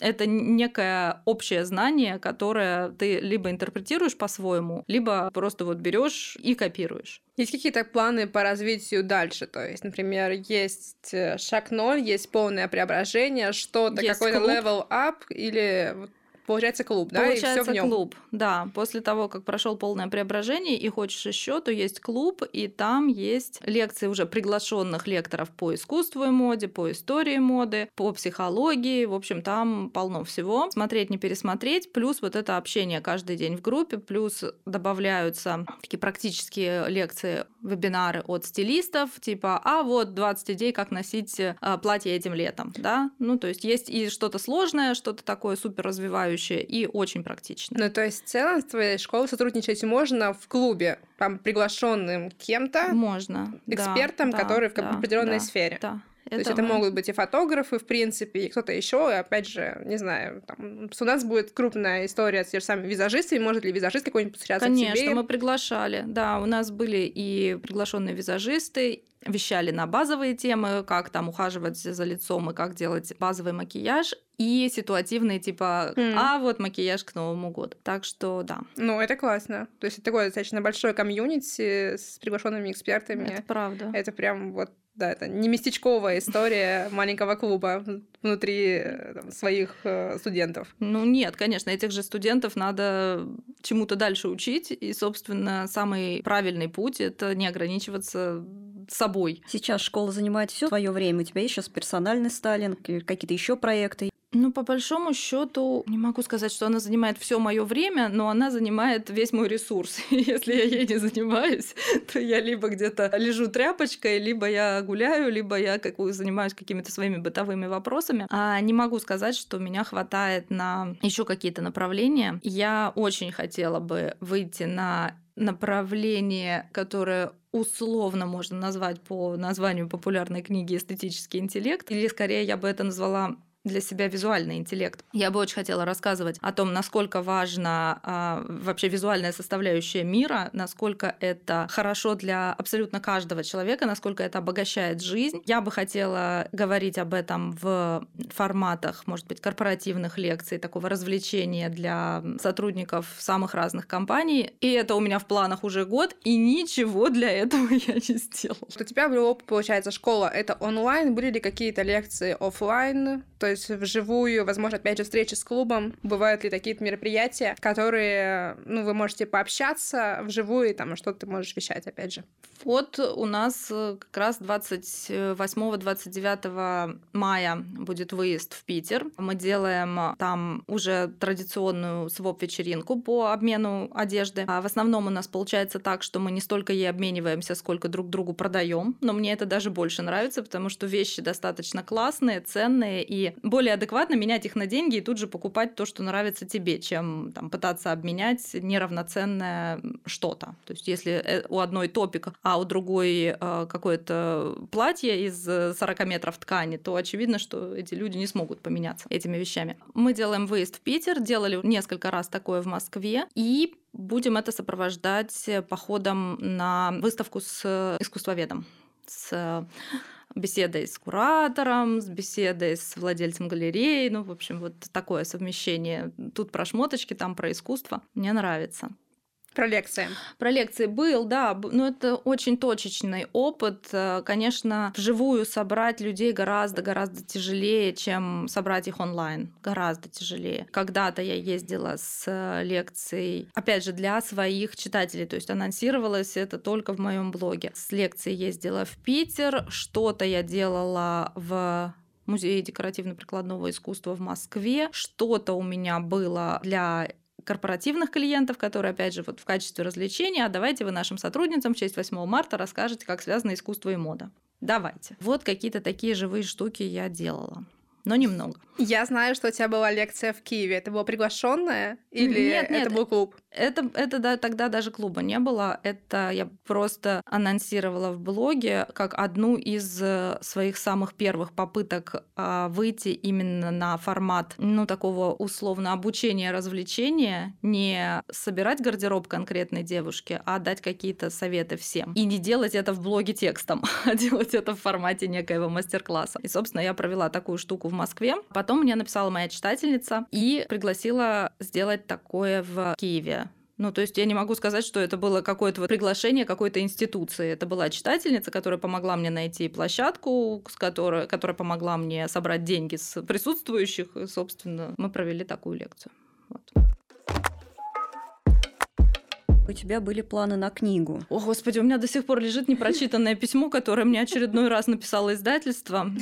Это некое общее знание, которое ты либо интерпретируешь по-своему, либо просто вот берешь и копируешь. Есть какие-то планы по развитию дальше? То есть, например, есть э, шаг ноль, есть полное преображение, что-то, какой-то level up или Получается клуб, да? Получается и всё в нём. клуб, да. После того, как прошел полное преображение и хочешь еще, то есть клуб, и там есть лекции уже приглашенных лекторов по искусству и моде, по истории моды, по психологии. В общем, там полно всего. Смотреть, не пересмотреть. Плюс вот это общение каждый день в группе. Плюс добавляются такие практические лекции, вебинары от стилистов, типа, а вот 20 идей, как носить э, платье этим летом, да? Ну, то есть есть и что-то сложное, что-то такое супер развивающее, развивающее и очень практично. Ну, то есть в целом с твоей школой сотрудничать можно в клубе, там, приглашенным кем-то? Можно. Экспертом, да, который да, в определенной да, сфере. Да. То есть это могут быть и фотографы, в принципе, и кто-то еще, и опять же, не знаю, там, у нас будет крупная история с теми же самыми визажистами, может ли визажист какой-нибудь посвящаться Конечно, тебе? мы приглашали, да, у нас были и приглашенные визажисты, вещали на базовые темы, как там ухаживать за лицом и как делать базовый макияж, и ситуативные типа, mm. а вот макияж к Новому году. Так что да. Ну, это классно. То есть это такое достаточно большое комьюнити с приглашенными экспертами. Это правда. Это прям вот да, это не местечковая история маленького клуба внутри э, там, своих э, студентов. Ну нет, конечно, этих же студентов надо чему-то дальше учить, и, собственно, самый правильный путь это не ограничиваться собой. Сейчас школа занимает все твое время. У тебя есть сейчас персональный сталинг, какие-то еще проекты. Ну, по большому счету, не могу сказать, что она занимает все мое время, но она занимает весь мой ресурс. Если я ей не занимаюсь, то я либо где-то лежу тряпочкой, либо я гуляю, либо я как, занимаюсь какими-то своими бытовыми вопросами. А не могу сказать, что меня хватает на еще какие-то направления. Я очень хотела бы выйти на направление, которое условно можно назвать по названию популярной книги «Эстетический интеллект», или скорее я бы это назвала для себя визуальный интеллект. Я бы очень хотела рассказывать о том, насколько важна а, вообще визуальная составляющая мира, насколько это хорошо для абсолютно каждого человека, насколько это обогащает жизнь. Я бы хотела говорить об этом в форматах, может быть, корпоративных лекций, такого развлечения для сотрудников самых разных компаний. И это у меня в планах уже год, и ничего для этого я не сделала. У тебя был опыт, получается, школа это онлайн, были ли какие-то лекции офлайн? То есть вживую, возможно, опять же, встречи с клубом. Бывают ли такие мероприятия, которые, ну, вы можете пообщаться вживую, и там, что ты можешь вещать, опять же. Вот у нас э, как раз 28-29 мая будет выезд в Питер. Мы делаем там уже традиционную своп-вечеринку по обмену одежды. А в основном у нас получается так, что мы не столько ей обмениваемся, сколько друг другу продаем. Но мне это даже больше нравится, потому что вещи достаточно классные, ценные, и более адекватно менять их на деньги и тут же покупать то, что нравится тебе, чем там, пытаться обменять неравноценное что-то. То есть если э, у одной топик, а у другой э, какое-то платье из 40 метров ткани, то очевидно, что эти люди не смогут поменяться этими вещами. Мы делаем выезд в Питер, делали несколько раз такое в Москве, и будем это сопровождать походом на выставку с искусствоведом с беседой с куратором, с беседой с владельцем галереи. Ну, в общем, вот такое совмещение. Тут про шмоточки, там про искусство. Мне нравится. Про лекции. Про лекции был, да, но это очень точечный опыт. Э, конечно, вживую собрать людей гораздо-гораздо тяжелее, чем собрать их онлайн. Гораздо тяжелее. Когда-то я ездила с э, лекцией, опять же, для своих читателей, то есть анонсировалось это только в моем блоге. С лекцией ездила в Питер, что-то я делала в музее декоративно-прикладного искусства в Москве. Что-то у меня было для корпоративных клиентов, которые, опять же, вот в качестве развлечения, а давайте вы нашим сотрудницам в честь 8 марта расскажете, как связано искусство и мода. Давайте. Вот какие-то такие живые штуки я делала но немного. Я знаю, что у тебя была лекция в Киеве. Это была приглашенная или нет, нет, это был клуб? Это, это да, тогда даже клуба не было. Это я просто анонсировала в блоге как одну из э, своих самых первых попыток а, выйти именно на формат, ну, такого условно обучения, развлечения, не собирать гардероб конкретной девушки, а дать какие-то советы всем. И не делать это в блоге текстом, а делать это в формате некоего мастер-класса. И, собственно, я провела такую штуку в Москве. Потом мне написала моя читательница и пригласила сделать такое в Киеве. Ну, то есть я не могу сказать, что это было какое-то приглашение какой-то институции. Это была читательница, которая помогла мне найти площадку, с которой, которая помогла мне собрать деньги с присутствующих. И, собственно, мы провели такую лекцию. Вот. У тебя были планы на книгу. О, господи, у меня до сих пор лежит непрочитанное письмо, которое мне очередной раз написало издательство.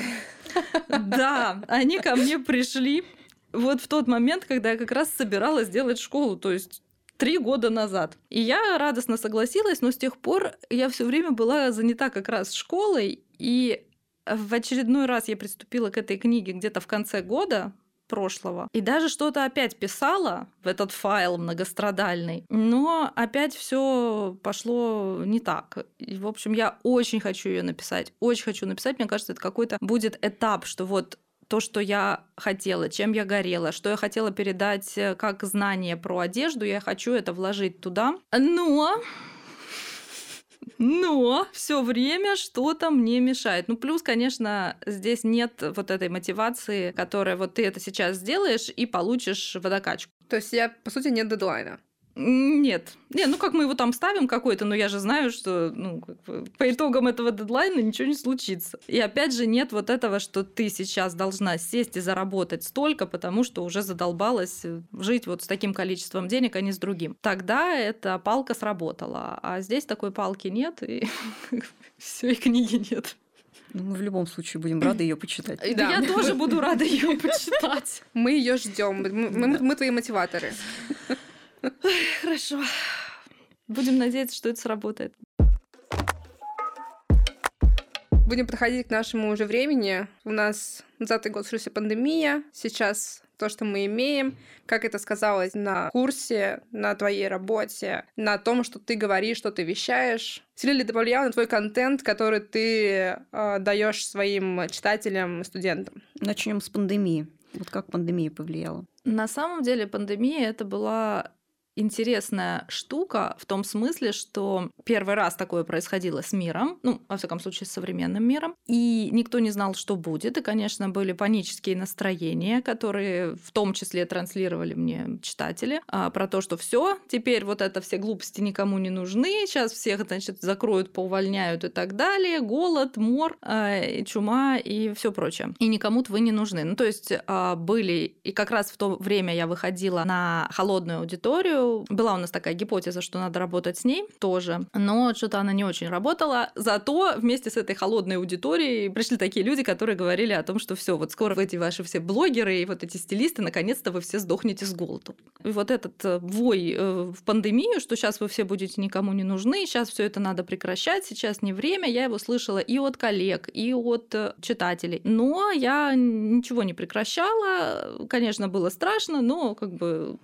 Да, они ко мне пришли вот в тот момент, когда я как раз собиралась сделать школу, то есть три года назад. И я радостно согласилась, но с тех пор я все время была занята как раз школой, и в очередной раз я приступила к этой книге где-то в конце года, прошлого. И даже что-то опять писала в этот файл многострадальный, но опять все пошло не так. И, в общем, я очень хочу ее написать, очень хочу написать. Мне кажется, это какой-то будет этап, что вот то, что я хотела, чем я горела, что я хотела передать э, как знание про одежду, я хочу это вложить туда. Но но все время что-то мне мешает. Ну, плюс, конечно, здесь нет вот этой мотивации, которая вот ты это сейчас сделаешь и получишь водокачку. То есть я, по сути, нет дедлайна. Нет. Не, ну как мы его там ставим какой-то, но я же знаю, что ну, как бы, по итогам этого дедлайна ничего не случится. И опять же нет вот этого, что ты сейчас должна сесть и заработать столько, потому что уже задолбалась э, жить вот с таким количеством денег, а не с другим. Тогда эта палка сработала, а здесь такой палки нет, и все, и книги нет. Ну, мы в любом случае будем рады ее почитать. Да, я тоже буду рада ее почитать. Мы ее ждем. Мы твои мотиваторы. Хорошо. Будем надеяться, что это сработает. Будем подходить к нашему уже времени. У нас 20 год случилась пандемия. Сейчас то, что мы имеем, как это сказалось на курсе, на твоей работе, на том, что ты говоришь, что ты вещаешь. Сильно ли это повлияло на твой контент, который ты э, даешь своим читателям и студентам? Начнем с пандемии. Вот как пандемия повлияла? На самом деле пандемия это была интересная штука в том смысле, что первый раз такое происходило с миром, ну, во всяком случае, с современным миром, и никто не знал, что будет, и, конечно, были панические настроения, которые в том числе транслировали мне читатели, а, про то, что все, теперь вот это все глупости никому не нужны, сейчас всех, значит, закроют, поувольняют и так далее, голод, мор, а, чума и все прочее. И никому вы не нужны. Ну, то есть а, были, и как раз в то время я выходила на холодную аудиторию, была у нас такая гипотеза, что надо работать с ней тоже, но что-то она не очень работала. Зато вместе с этой холодной аудиторией пришли такие люди, которые говорили о том, что все, вот скоро эти ваши все блогеры и вот эти стилисты, наконец-то вы все сдохнете с голоду. И вот этот э, вой э, в пандемию, что сейчас вы все будете никому не нужны, сейчас все это надо прекращать, сейчас не время, я его слышала и от коллег, и от э, читателей. Но я ничего не прекращала, конечно, было страшно, но как бы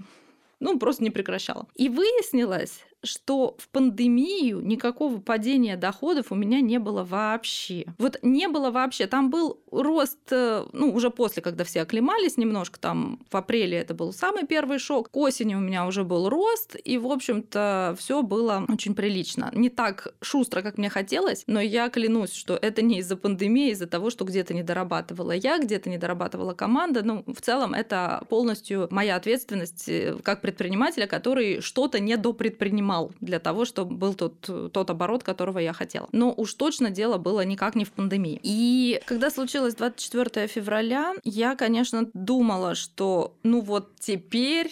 ну, просто не прекращала. И выяснилось, что в пандемию никакого падения доходов у меня не было вообще. Вот не было вообще. Там был рост, э, ну, уже после, когда все оклемались немножко, там в апреле это был самый первый шок. К осени у меня уже был рост, и, в общем-то, все было очень прилично. Не так шустро, как мне хотелось, но я клянусь, что это не из-за пандемии, а из-за того, что где-то не дорабатывала я, где-то не дорабатывала команда. Ну, в целом, это полностью моя ответственность э, как предпринимателя, который что-то не допредпринимал для того, чтобы был тот, тот оборот, которого я хотела. Но уж точно дело было никак не в пандемии. И когда случилось 24 февраля, я, конечно, думала, что ну вот теперь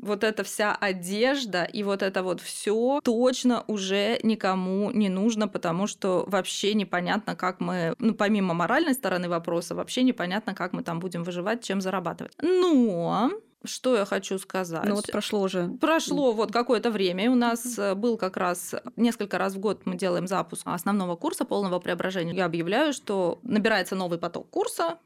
вот эта вся одежда и вот это вот все точно уже никому не нужно, потому что вообще непонятно, как мы, ну, помимо моральной стороны вопроса, вообще непонятно, как мы там будем выживать, чем зарабатывать. Но что я хочу сказать? Ну вот прошло уже. Прошло вот какое-то время. У нас э, был как раз несколько раз в год мы делаем запуск основного курса полного преображения. Я объявляю, что набирается новый поток курса,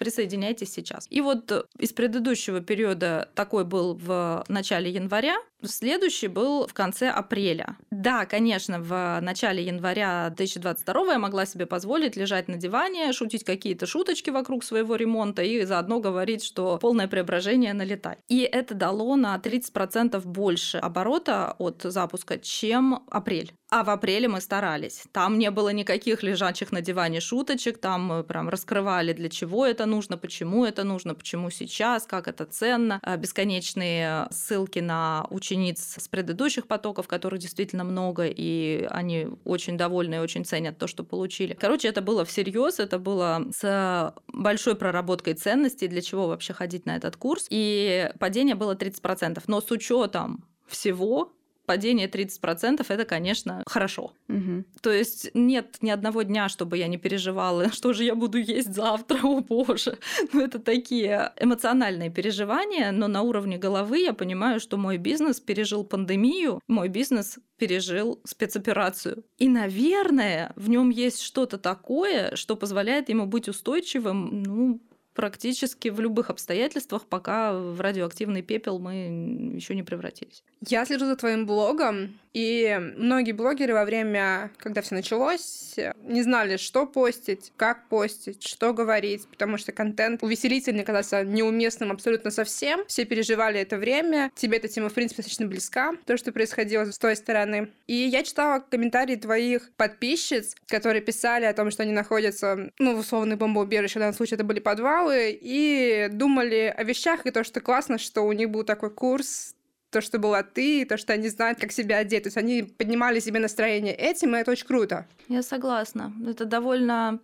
присоединяйтесь сейчас. И вот э, из предыдущего периода такой был в начале января, Следующий был в конце апреля. Да, конечно, в начале января 2022 я могла себе позволить лежать на диване, шутить какие-то шуточки вокруг своего ремонта и заодно говорить, что полное преображение налетать. И это дало на 30% больше оборота от запуска, чем апрель. А в апреле мы старались. Там не было никаких лежачих на диване шуточек, там мы прям раскрывали, для чего это нужно, почему это нужно, почему сейчас, как это ценно. А бесконечные ссылки на учениц с предыдущих потоков, которых действительно много, и они очень довольны и очень ценят то, что получили. Короче, это было всерьез, это было с большой проработкой ценностей, для чего вообще ходить на этот курс. И падение было 30%. Но с учетом всего падение 30% это, конечно, хорошо. Угу. То есть нет ни одного дня, чтобы я не переживала, что же я буду есть завтра, о боже. Ну, это такие эмоциональные переживания, но на уровне головы я понимаю, что мой бизнес пережил пандемию, мой бизнес пережил спецоперацию. И, наверное, в нем есть что-то такое, что позволяет ему быть устойчивым, ну, практически в любых обстоятельствах, пока в радиоактивный пепел мы еще не превратились. Я слежу за твоим блогом, и многие блогеры во время, когда все началось, не знали, что постить, как постить, что говорить, потому что контент увеселительный казался неуместным абсолютно совсем. Все переживали это время. Тебе эта тема, в принципе, достаточно близка, то, что происходило с той стороны. И я читала комментарии твоих подписчиц, которые писали о том, что они находятся, ну, в условной бомбоубежище, в данном случае это были подвалы, и думали о вещах, и то, что классно, что у них был такой курс то, что была ты, то, что они знают, как себя одеть. То есть они поднимали себе настроение этим, и это очень круто. Я согласна. Это довольно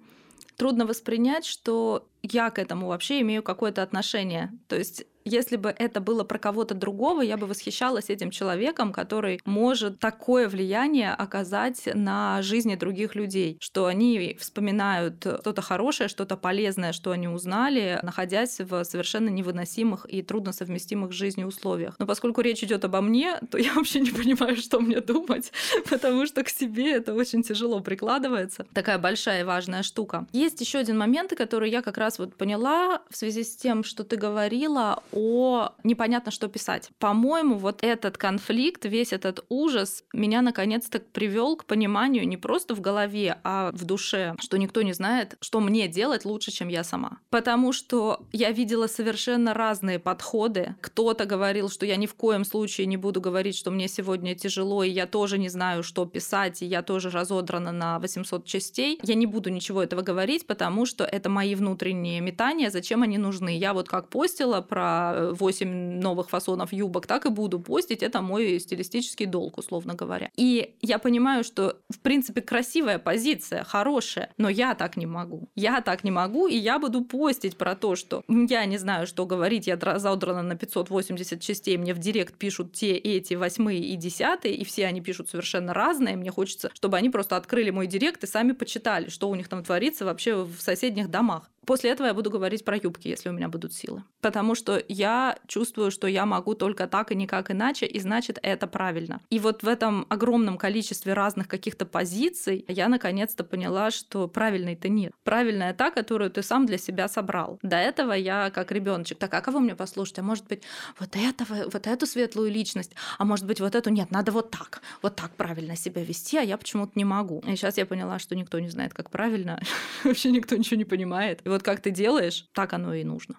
трудно воспринять, что я к этому вообще имею какое-то отношение. То есть если бы это было про кого-то другого, я бы восхищалась этим человеком, который может такое влияние оказать на жизни других людей, что они вспоминают что-то хорошее, что-то полезное, что они узнали, находясь в совершенно невыносимых и трудно совместимых с жизнью условиях. Но поскольку речь идет обо мне, то я вообще не понимаю, что мне думать, потому что к себе это очень тяжело прикладывается. Такая большая и важная штука. Есть еще один момент, который я как раз вот поняла в связи с тем, что ты говорила о непонятно, что писать. По-моему, вот этот конфликт, весь этот ужас меня наконец-то привел к пониманию не просто в голове, а в душе, что никто не знает, что мне делать лучше, чем я сама. Потому что я видела совершенно разные подходы. Кто-то говорил, что я ни в коем случае не буду говорить, что мне сегодня тяжело, и я тоже не знаю, что писать, и я тоже разодрана на 800 частей. Я не буду ничего этого говорить, потому что это мои внутренние метания, зачем они нужны. Я вот как постила про 8 новых фасонов юбок, так и буду постить. Это мой стилистический долг, условно говоря. И я понимаю, что, в принципе, красивая позиция, хорошая, но я так не могу. Я так не могу, и я буду постить про то, что я не знаю, что говорить, я задрана на 580 частей, мне в директ пишут те, эти, восьмые и десятые, и все они пишут совершенно разные. Мне хочется, чтобы они просто открыли мой директ и сами почитали, что у них там творится вообще в соседних домах. После этого я буду говорить про юбки, если у меня будут силы. Потому что я чувствую, что я могу только так и никак иначе, и значит, это правильно. И вот в этом огромном количестве разных каких-то позиций я наконец-то поняла, что правильной-то нет. Правильная та, которую ты сам для себя собрал. До этого я как ребеночек, так, а кого мне послушать? А может быть, вот этого, вот эту светлую личность, а может быть, вот эту нет, надо вот так, вот так правильно себя вести, а я почему-то не могу. И сейчас я поняла, что никто не знает, как правильно, вообще никто ничего не понимает. И вот как ты делаешь, так оно и нужно.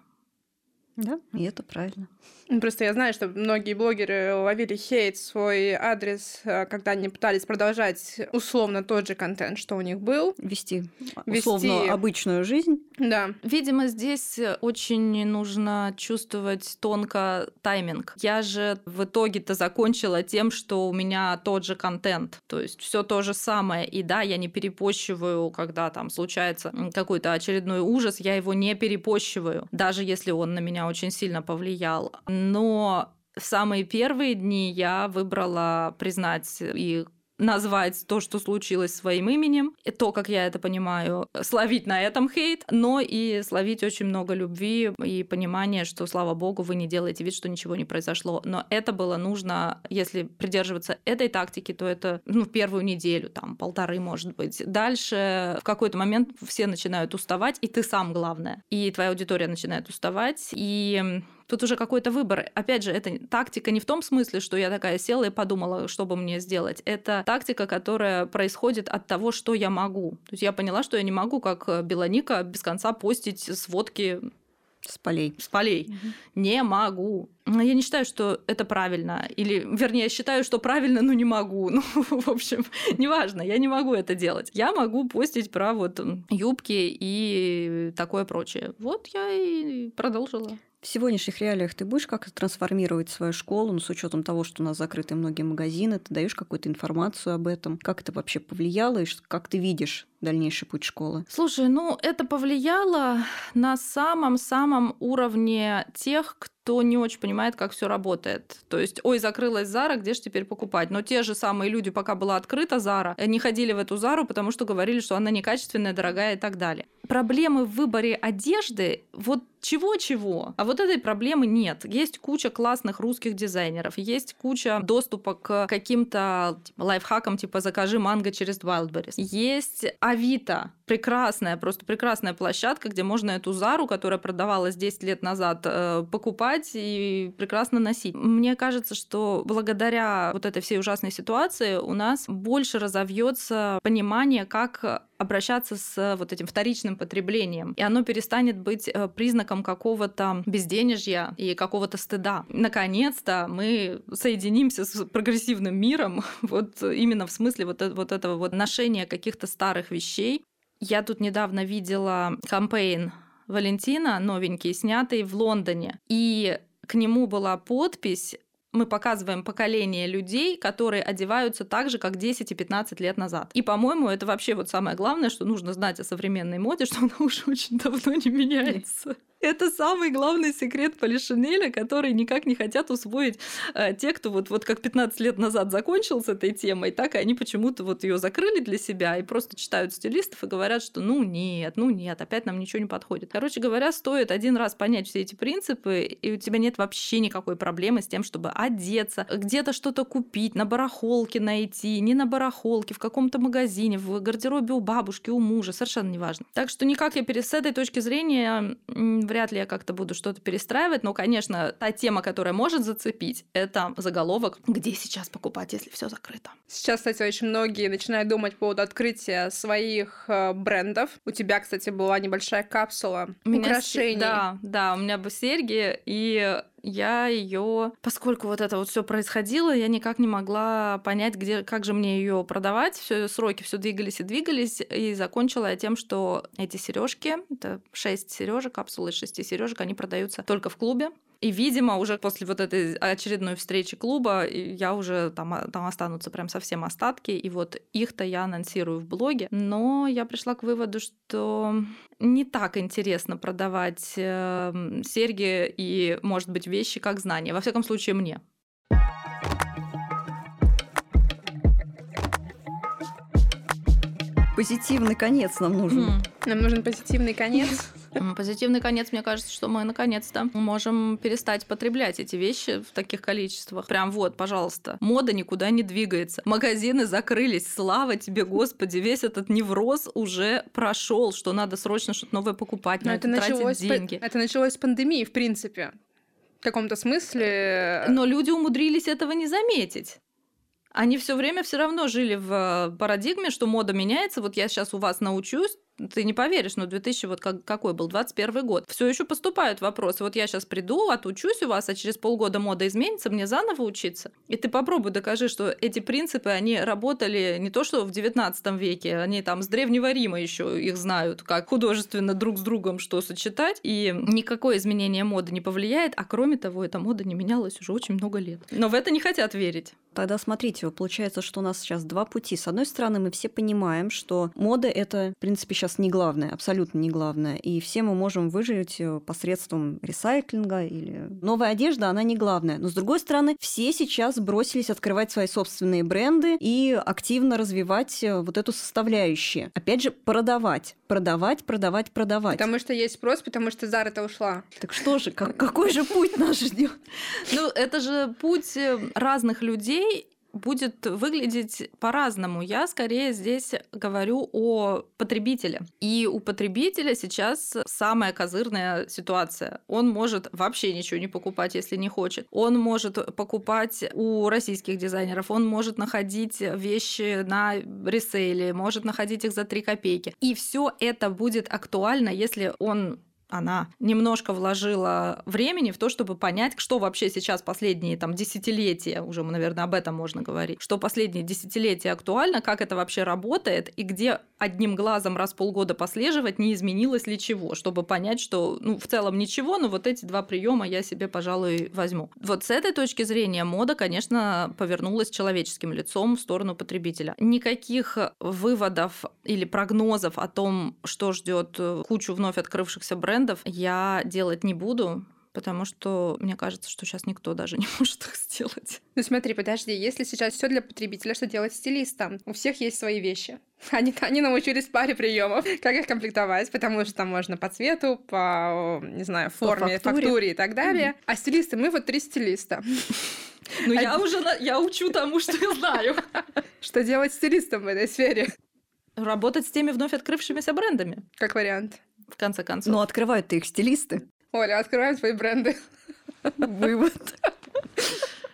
Да, и это правильно. Ну, просто я знаю, что многие блогеры ловили хейт в свой адрес, э, когда они пытались продолжать условно тот же контент, что у них был. Вести, условно Вести... обычную жизнь. Да. Видимо, здесь очень нужно чувствовать тонко тайминг. Я же в итоге-то закончила тем, что у меня тот же контент. То есть все то же самое. И да, я не перепощиваю, когда там случается какой-то очередной ужас, я его не перепощиваю, даже если он на меня очень сильно повлиял. Но в самые первые дни я выбрала признать и назвать то, что случилось своим именем, и то, как я это понимаю, словить на этом хейт, но и словить очень много любви и понимания, что, слава богу, вы не делаете вид, что ничего не произошло. Но это было нужно, если придерживаться этой тактики, то это ну, в первую неделю, там, полторы, может быть. Дальше в какой-то момент все начинают уставать, и ты сам главное. И твоя аудитория начинает уставать, и Тут уже какой-то выбор. Опять же, это тактика не в том смысле, что я такая села и подумала, что бы мне сделать. Это тактика, которая происходит от того, что я могу. То есть я поняла, что я не могу, как Белоника, без конца постить сводки с полей. С полей. Угу. Не могу. Я не считаю, что это правильно. Или, вернее, я считаю, что правильно, но не могу. Ну, в общем, неважно, я не могу это делать. Я могу постить про вот юбки и такое прочее. Вот я и продолжила. В сегодняшних реалиях ты будешь как-то трансформировать свою школу, ну, с учетом того, что у нас закрыты многие магазины, ты даешь какую-то информацию об этом, как это вообще повлияло и как ты видишь дальнейший путь школы? Слушай, ну это повлияло на самом-самом уровне тех, кто не очень понимает, как все работает. То есть, ой, закрылась Зара, где же теперь покупать? Но те же самые люди, пока была открыта Зара, не ходили в эту Зару, потому что говорили, что она некачественная, дорогая и так далее. Проблемы в выборе одежды, вот чего-чего. А вот этой проблемы нет. Есть куча классных русских дизайнеров, есть куча доступа к каким-то типа, лайфхакам, типа «закажи манго через Wildberries». Есть Авито, прекрасная, просто прекрасная площадка, где можно эту Зару, которая продавалась 10 лет назад, э, покупать и прекрасно носить. Мне кажется, что благодаря вот этой всей ужасной ситуации у нас больше разовьется понимание, как обращаться с вот этим вторичным потреблением, и оно перестанет быть э, признаком какого-то безденежья и какого-то стыда. Наконец-то мы соединимся с прогрессивным миром, вот именно в смысле вот, вот этого вот ношения каких-то старых вещей. Я тут недавно видела кампейн Валентина новенький, снятый в Лондоне. И к нему была подпись мы показываем поколение людей, которые одеваются так же, как 10 и 15 лет назад. И, по-моему, это вообще вот самое главное, что нужно знать о современной моде, что она уже очень давно не меняется. Это самый главный секрет Полишинеля, который никак не хотят усвоить э, те, кто вот, вот как 15 лет назад закончил с этой темой, так и они почему-то вот ее закрыли для себя и просто читают стилистов и говорят, что ну нет, ну нет, опять нам ничего не подходит. Короче говоря, стоит один раз понять все эти принципы, и у тебя нет вообще никакой проблемы с тем, чтобы одеться, где-то что-то купить, на барахолке найти, не на барахолке, в каком-то магазине, в гардеробе у бабушки, у мужа, совершенно неважно. Так что никак я с этой точки зрения вряд ли я как-то буду что-то перестраивать, но, конечно, та тема, которая может зацепить, это заголовок, где сейчас покупать, если все закрыто. Сейчас, кстати, очень многие начинают думать по поводу открытия своих э, брендов. У тебя, кстати, была небольшая капсула у украшений. Меня, да, да, у меня бы серьги, и я ее, поскольку вот это вот все происходило, я никак не могла понять, где, как же мне ее продавать. Все сроки все двигались и двигались, и закончила я тем, что эти сережки, это 6 сережек, капсулы 6 сережек, они продаются только в клубе. И, видимо, уже после вот этой очередной встречи клуба я уже там, а, там останутся прям совсем остатки, и вот их-то я анонсирую в блоге. Но я пришла к выводу, что не так интересно продавать э, серьги и, может быть, вещи как знания. Во всяком случае, мне. Позитивный конец нам нужен. Нам нужен позитивный конец. Позитивный конец, мне кажется, что мы наконец-то можем перестать потреблять эти вещи в таких количествах. Прям вот, пожалуйста. Мода никуда не двигается. Магазины закрылись. Слава тебе, Господи. Весь этот невроз уже прошел, что надо срочно что-то новое покупать, Но это, началось деньги. Это началось с пандемии, в принципе. В каком-то смысле. Но люди умудрились этого не заметить они все время все равно жили в парадигме, что мода меняется. Вот я сейчас у вас научусь, ты не поверишь, но 2000 вот как, какой был, 21 год. Все еще поступают вопросы. Вот я сейчас приду, отучусь у вас, а через полгода мода изменится, мне заново учиться. И ты попробуй докажи, что эти принципы, они работали не то, что в 19 веке, они там с Древнего Рима еще их знают, как художественно друг с другом что сочетать, и никакое изменение моды не повлияет, а кроме того, эта мода не менялась уже очень много лет. Но в это не хотят верить. Тогда смотрите, получается, что у нас сейчас два пути. С одной стороны, мы все понимаем, что мода это, в принципе, сейчас сейчас не главное, абсолютно не главное. И все мы можем выжить э, посредством ресайклинга или... Новая одежда, она не главная. Но, с другой стороны, все сейчас бросились открывать свои собственные бренды и активно развивать э, вот эту составляющую. Опять же, продавать. Продавать, продавать, продавать. Потому что есть спрос, потому что Зара-то ушла. Так что же, как, какой же путь наш ждет? Ну, это же путь э, разных людей, будет выглядеть по-разному. Я скорее здесь говорю о потребителе. И у потребителя сейчас самая козырная ситуация. Он может вообще ничего не покупать, если не хочет. Он может покупать у российских дизайнеров, он может находить вещи на ресейле, может находить их за 3 копейки. И все это будет актуально, если он она немножко вложила времени в то, чтобы понять, что вообще сейчас последние там десятилетия, уже, наверное, об этом можно говорить, что последние десятилетия актуально, как это вообще работает, и где одним глазом раз в полгода послеживать, не изменилось ли чего, чтобы понять, что ну, в целом ничего, но вот эти два приема я себе, пожалуй, возьму. Вот с этой точки зрения мода, конечно, повернулась человеческим лицом в сторону потребителя. Никаких выводов или прогнозов о том, что ждет кучу вновь открывшихся брендов, брендов я делать не буду, потому что мне кажется, что сейчас никто даже не может их сделать. Ну смотри, подожди, если сейчас все для потребителя, что делать стилистам? У всех есть свои вещи. Они, они научились паре приемов, как их комплектовать, потому что там можно по цвету, по, не знаю, форме, по фактуре. фактуре и так далее. Mm-hmm. А стилисты, мы вот три стилиста. Ну, я уже я учу тому, что я знаю. Что делать стилистом в этой сфере? Работать с теми вновь открывшимися брендами. Как вариант в конце концов. Но открывают-то их стилисты. Оля, открываем свои бренды. Вывод.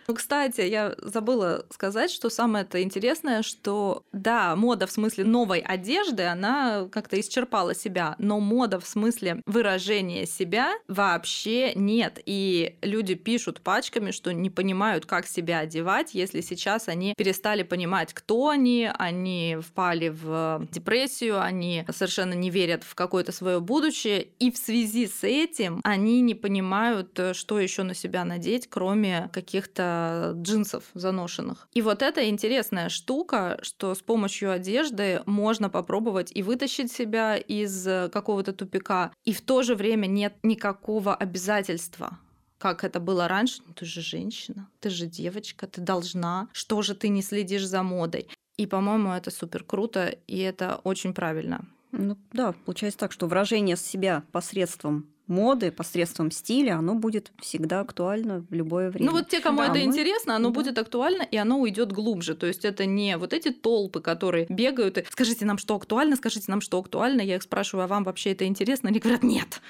Ну, кстати, я забыла сказать, что самое-то интересное, что да, мода в смысле новой одежды, она как-то исчерпала себя, но мода в смысле выражения себя вообще нет. И люди пишут пачками, что не понимают, как себя одевать, если сейчас они перестали понимать, кто они, они впали в депрессию, они совершенно не верят в какое-то свое будущее, и в связи с этим они не понимают, что еще на себя надеть, кроме каких-то джинсов заношенных. И вот это интересная штука, что с помощью одежды можно попробовать и вытащить себя из какого-то тупика, и в то же время нет никакого обязательства как это было раньше. Ну, ты же женщина, ты же девочка, ты должна. Что же ты не следишь за модой? И, по-моему, это супер круто, и это очень правильно. Ну да, получается так, что выражение себя посредством моды, посредством стиля, оно будет всегда актуально в любое время. Ну вот те, кому да, это мы... интересно, оно да. будет актуально, и оно уйдет глубже. То есть это не вот эти толпы, которые бегают и скажите нам, что актуально, скажите нам, что актуально. Я их спрашиваю, а вам вообще это интересно? Они говорят, нет,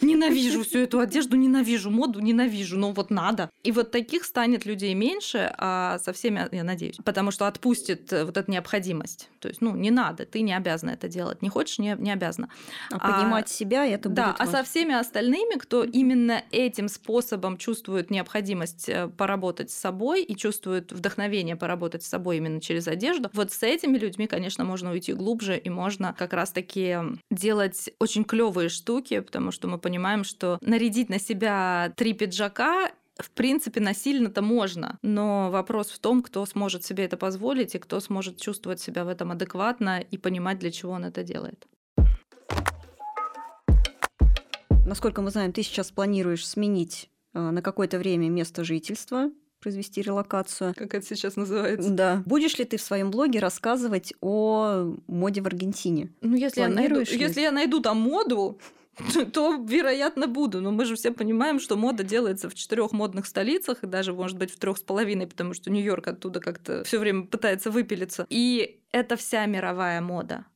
ненавижу всю эту одежду, ненавижу моду, ненавижу, но вот надо. И вот таких станет людей меньше, а со всеми, я надеюсь, потому что отпустит вот эта необходимость. То есть, ну, не надо, ты не обязана это делать. Не хочешь, не, не обязана. А, а понимать себя это да, будет Да, а со всеми остальными, кто именно этим способом чувствует необходимость э, поработать с собой и чувствует вдохновение поработать с собой именно через одежду, вот с этими людьми, конечно, можно уйти глубже и можно как раз-таки делать очень клевые штуки, потому что мы понимаем, что нарядить на себя три пиджака в принципе, насильно-то можно, но вопрос в том, кто сможет себе это позволить и кто сможет чувствовать себя в этом адекватно и понимать, для чего он это делает. Насколько мы знаем, ты сейчас планируешь сменить э, на какое-то время место жительства, произвести релокацию. Как это сейчас называется? Да. Будешь ли ты в своем блоге рассказывать о моде в Аргентине? Ну, если, я найду, если я найду там моду, то, вероятно, буду. Но мы же все понимаем, что мода делается в четырех модных столицах, и даже, может быть, в трех с половиной, потому что Нью-Йорк оттуда как-то все время пытается выпилиться. И это вся мировая мода.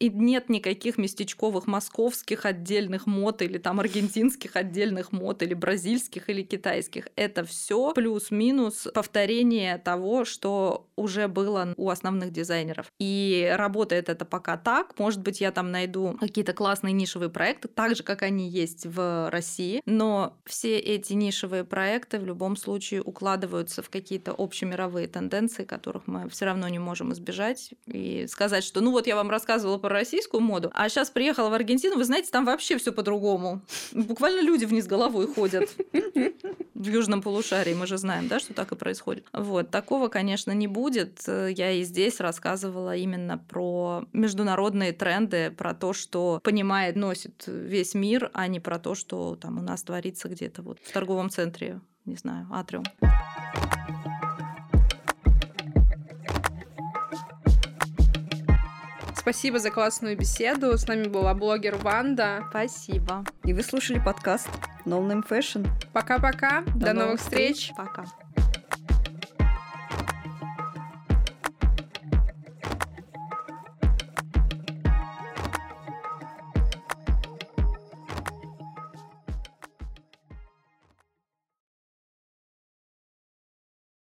И нет никаких местечковых московских отдельных мод или там аргентинских отдельных мод или бразильских или китайских. Это все плюс-минус повторение того, что уже было у основных дизайнеров. И работает это пока так. Может быть, я там найду какие-то классные нишевые проекты, так же, как они есть в России. Но все эти нишевые проекты в любом случае укладываются в какие-то общемировые тенденции, которых мы все равно не можем избежать. И сказать, что ну вот я вам рассказывала про российскую моду, а сейчас приехала в Аргентину, вы знаете, там вообще все по-другому. Буквально люди вниз головой ходят в южном полушарии, мы же знаем, да, что так и происходит. Вот, такого, конечно, не будет. Я и здесь рассказывала именно про международные тренды, про то, что понимает, носит весь мир, а не про то, что там у нас творится где-то вот в торговом центре, не знаю, Атриум. Спасибо за классную беседу. С нами была блогер Ванда. Спасибо. И вы слушали подкаст No Name Fashion. Пока-пока. До, До новых встреч. встреч. Пока.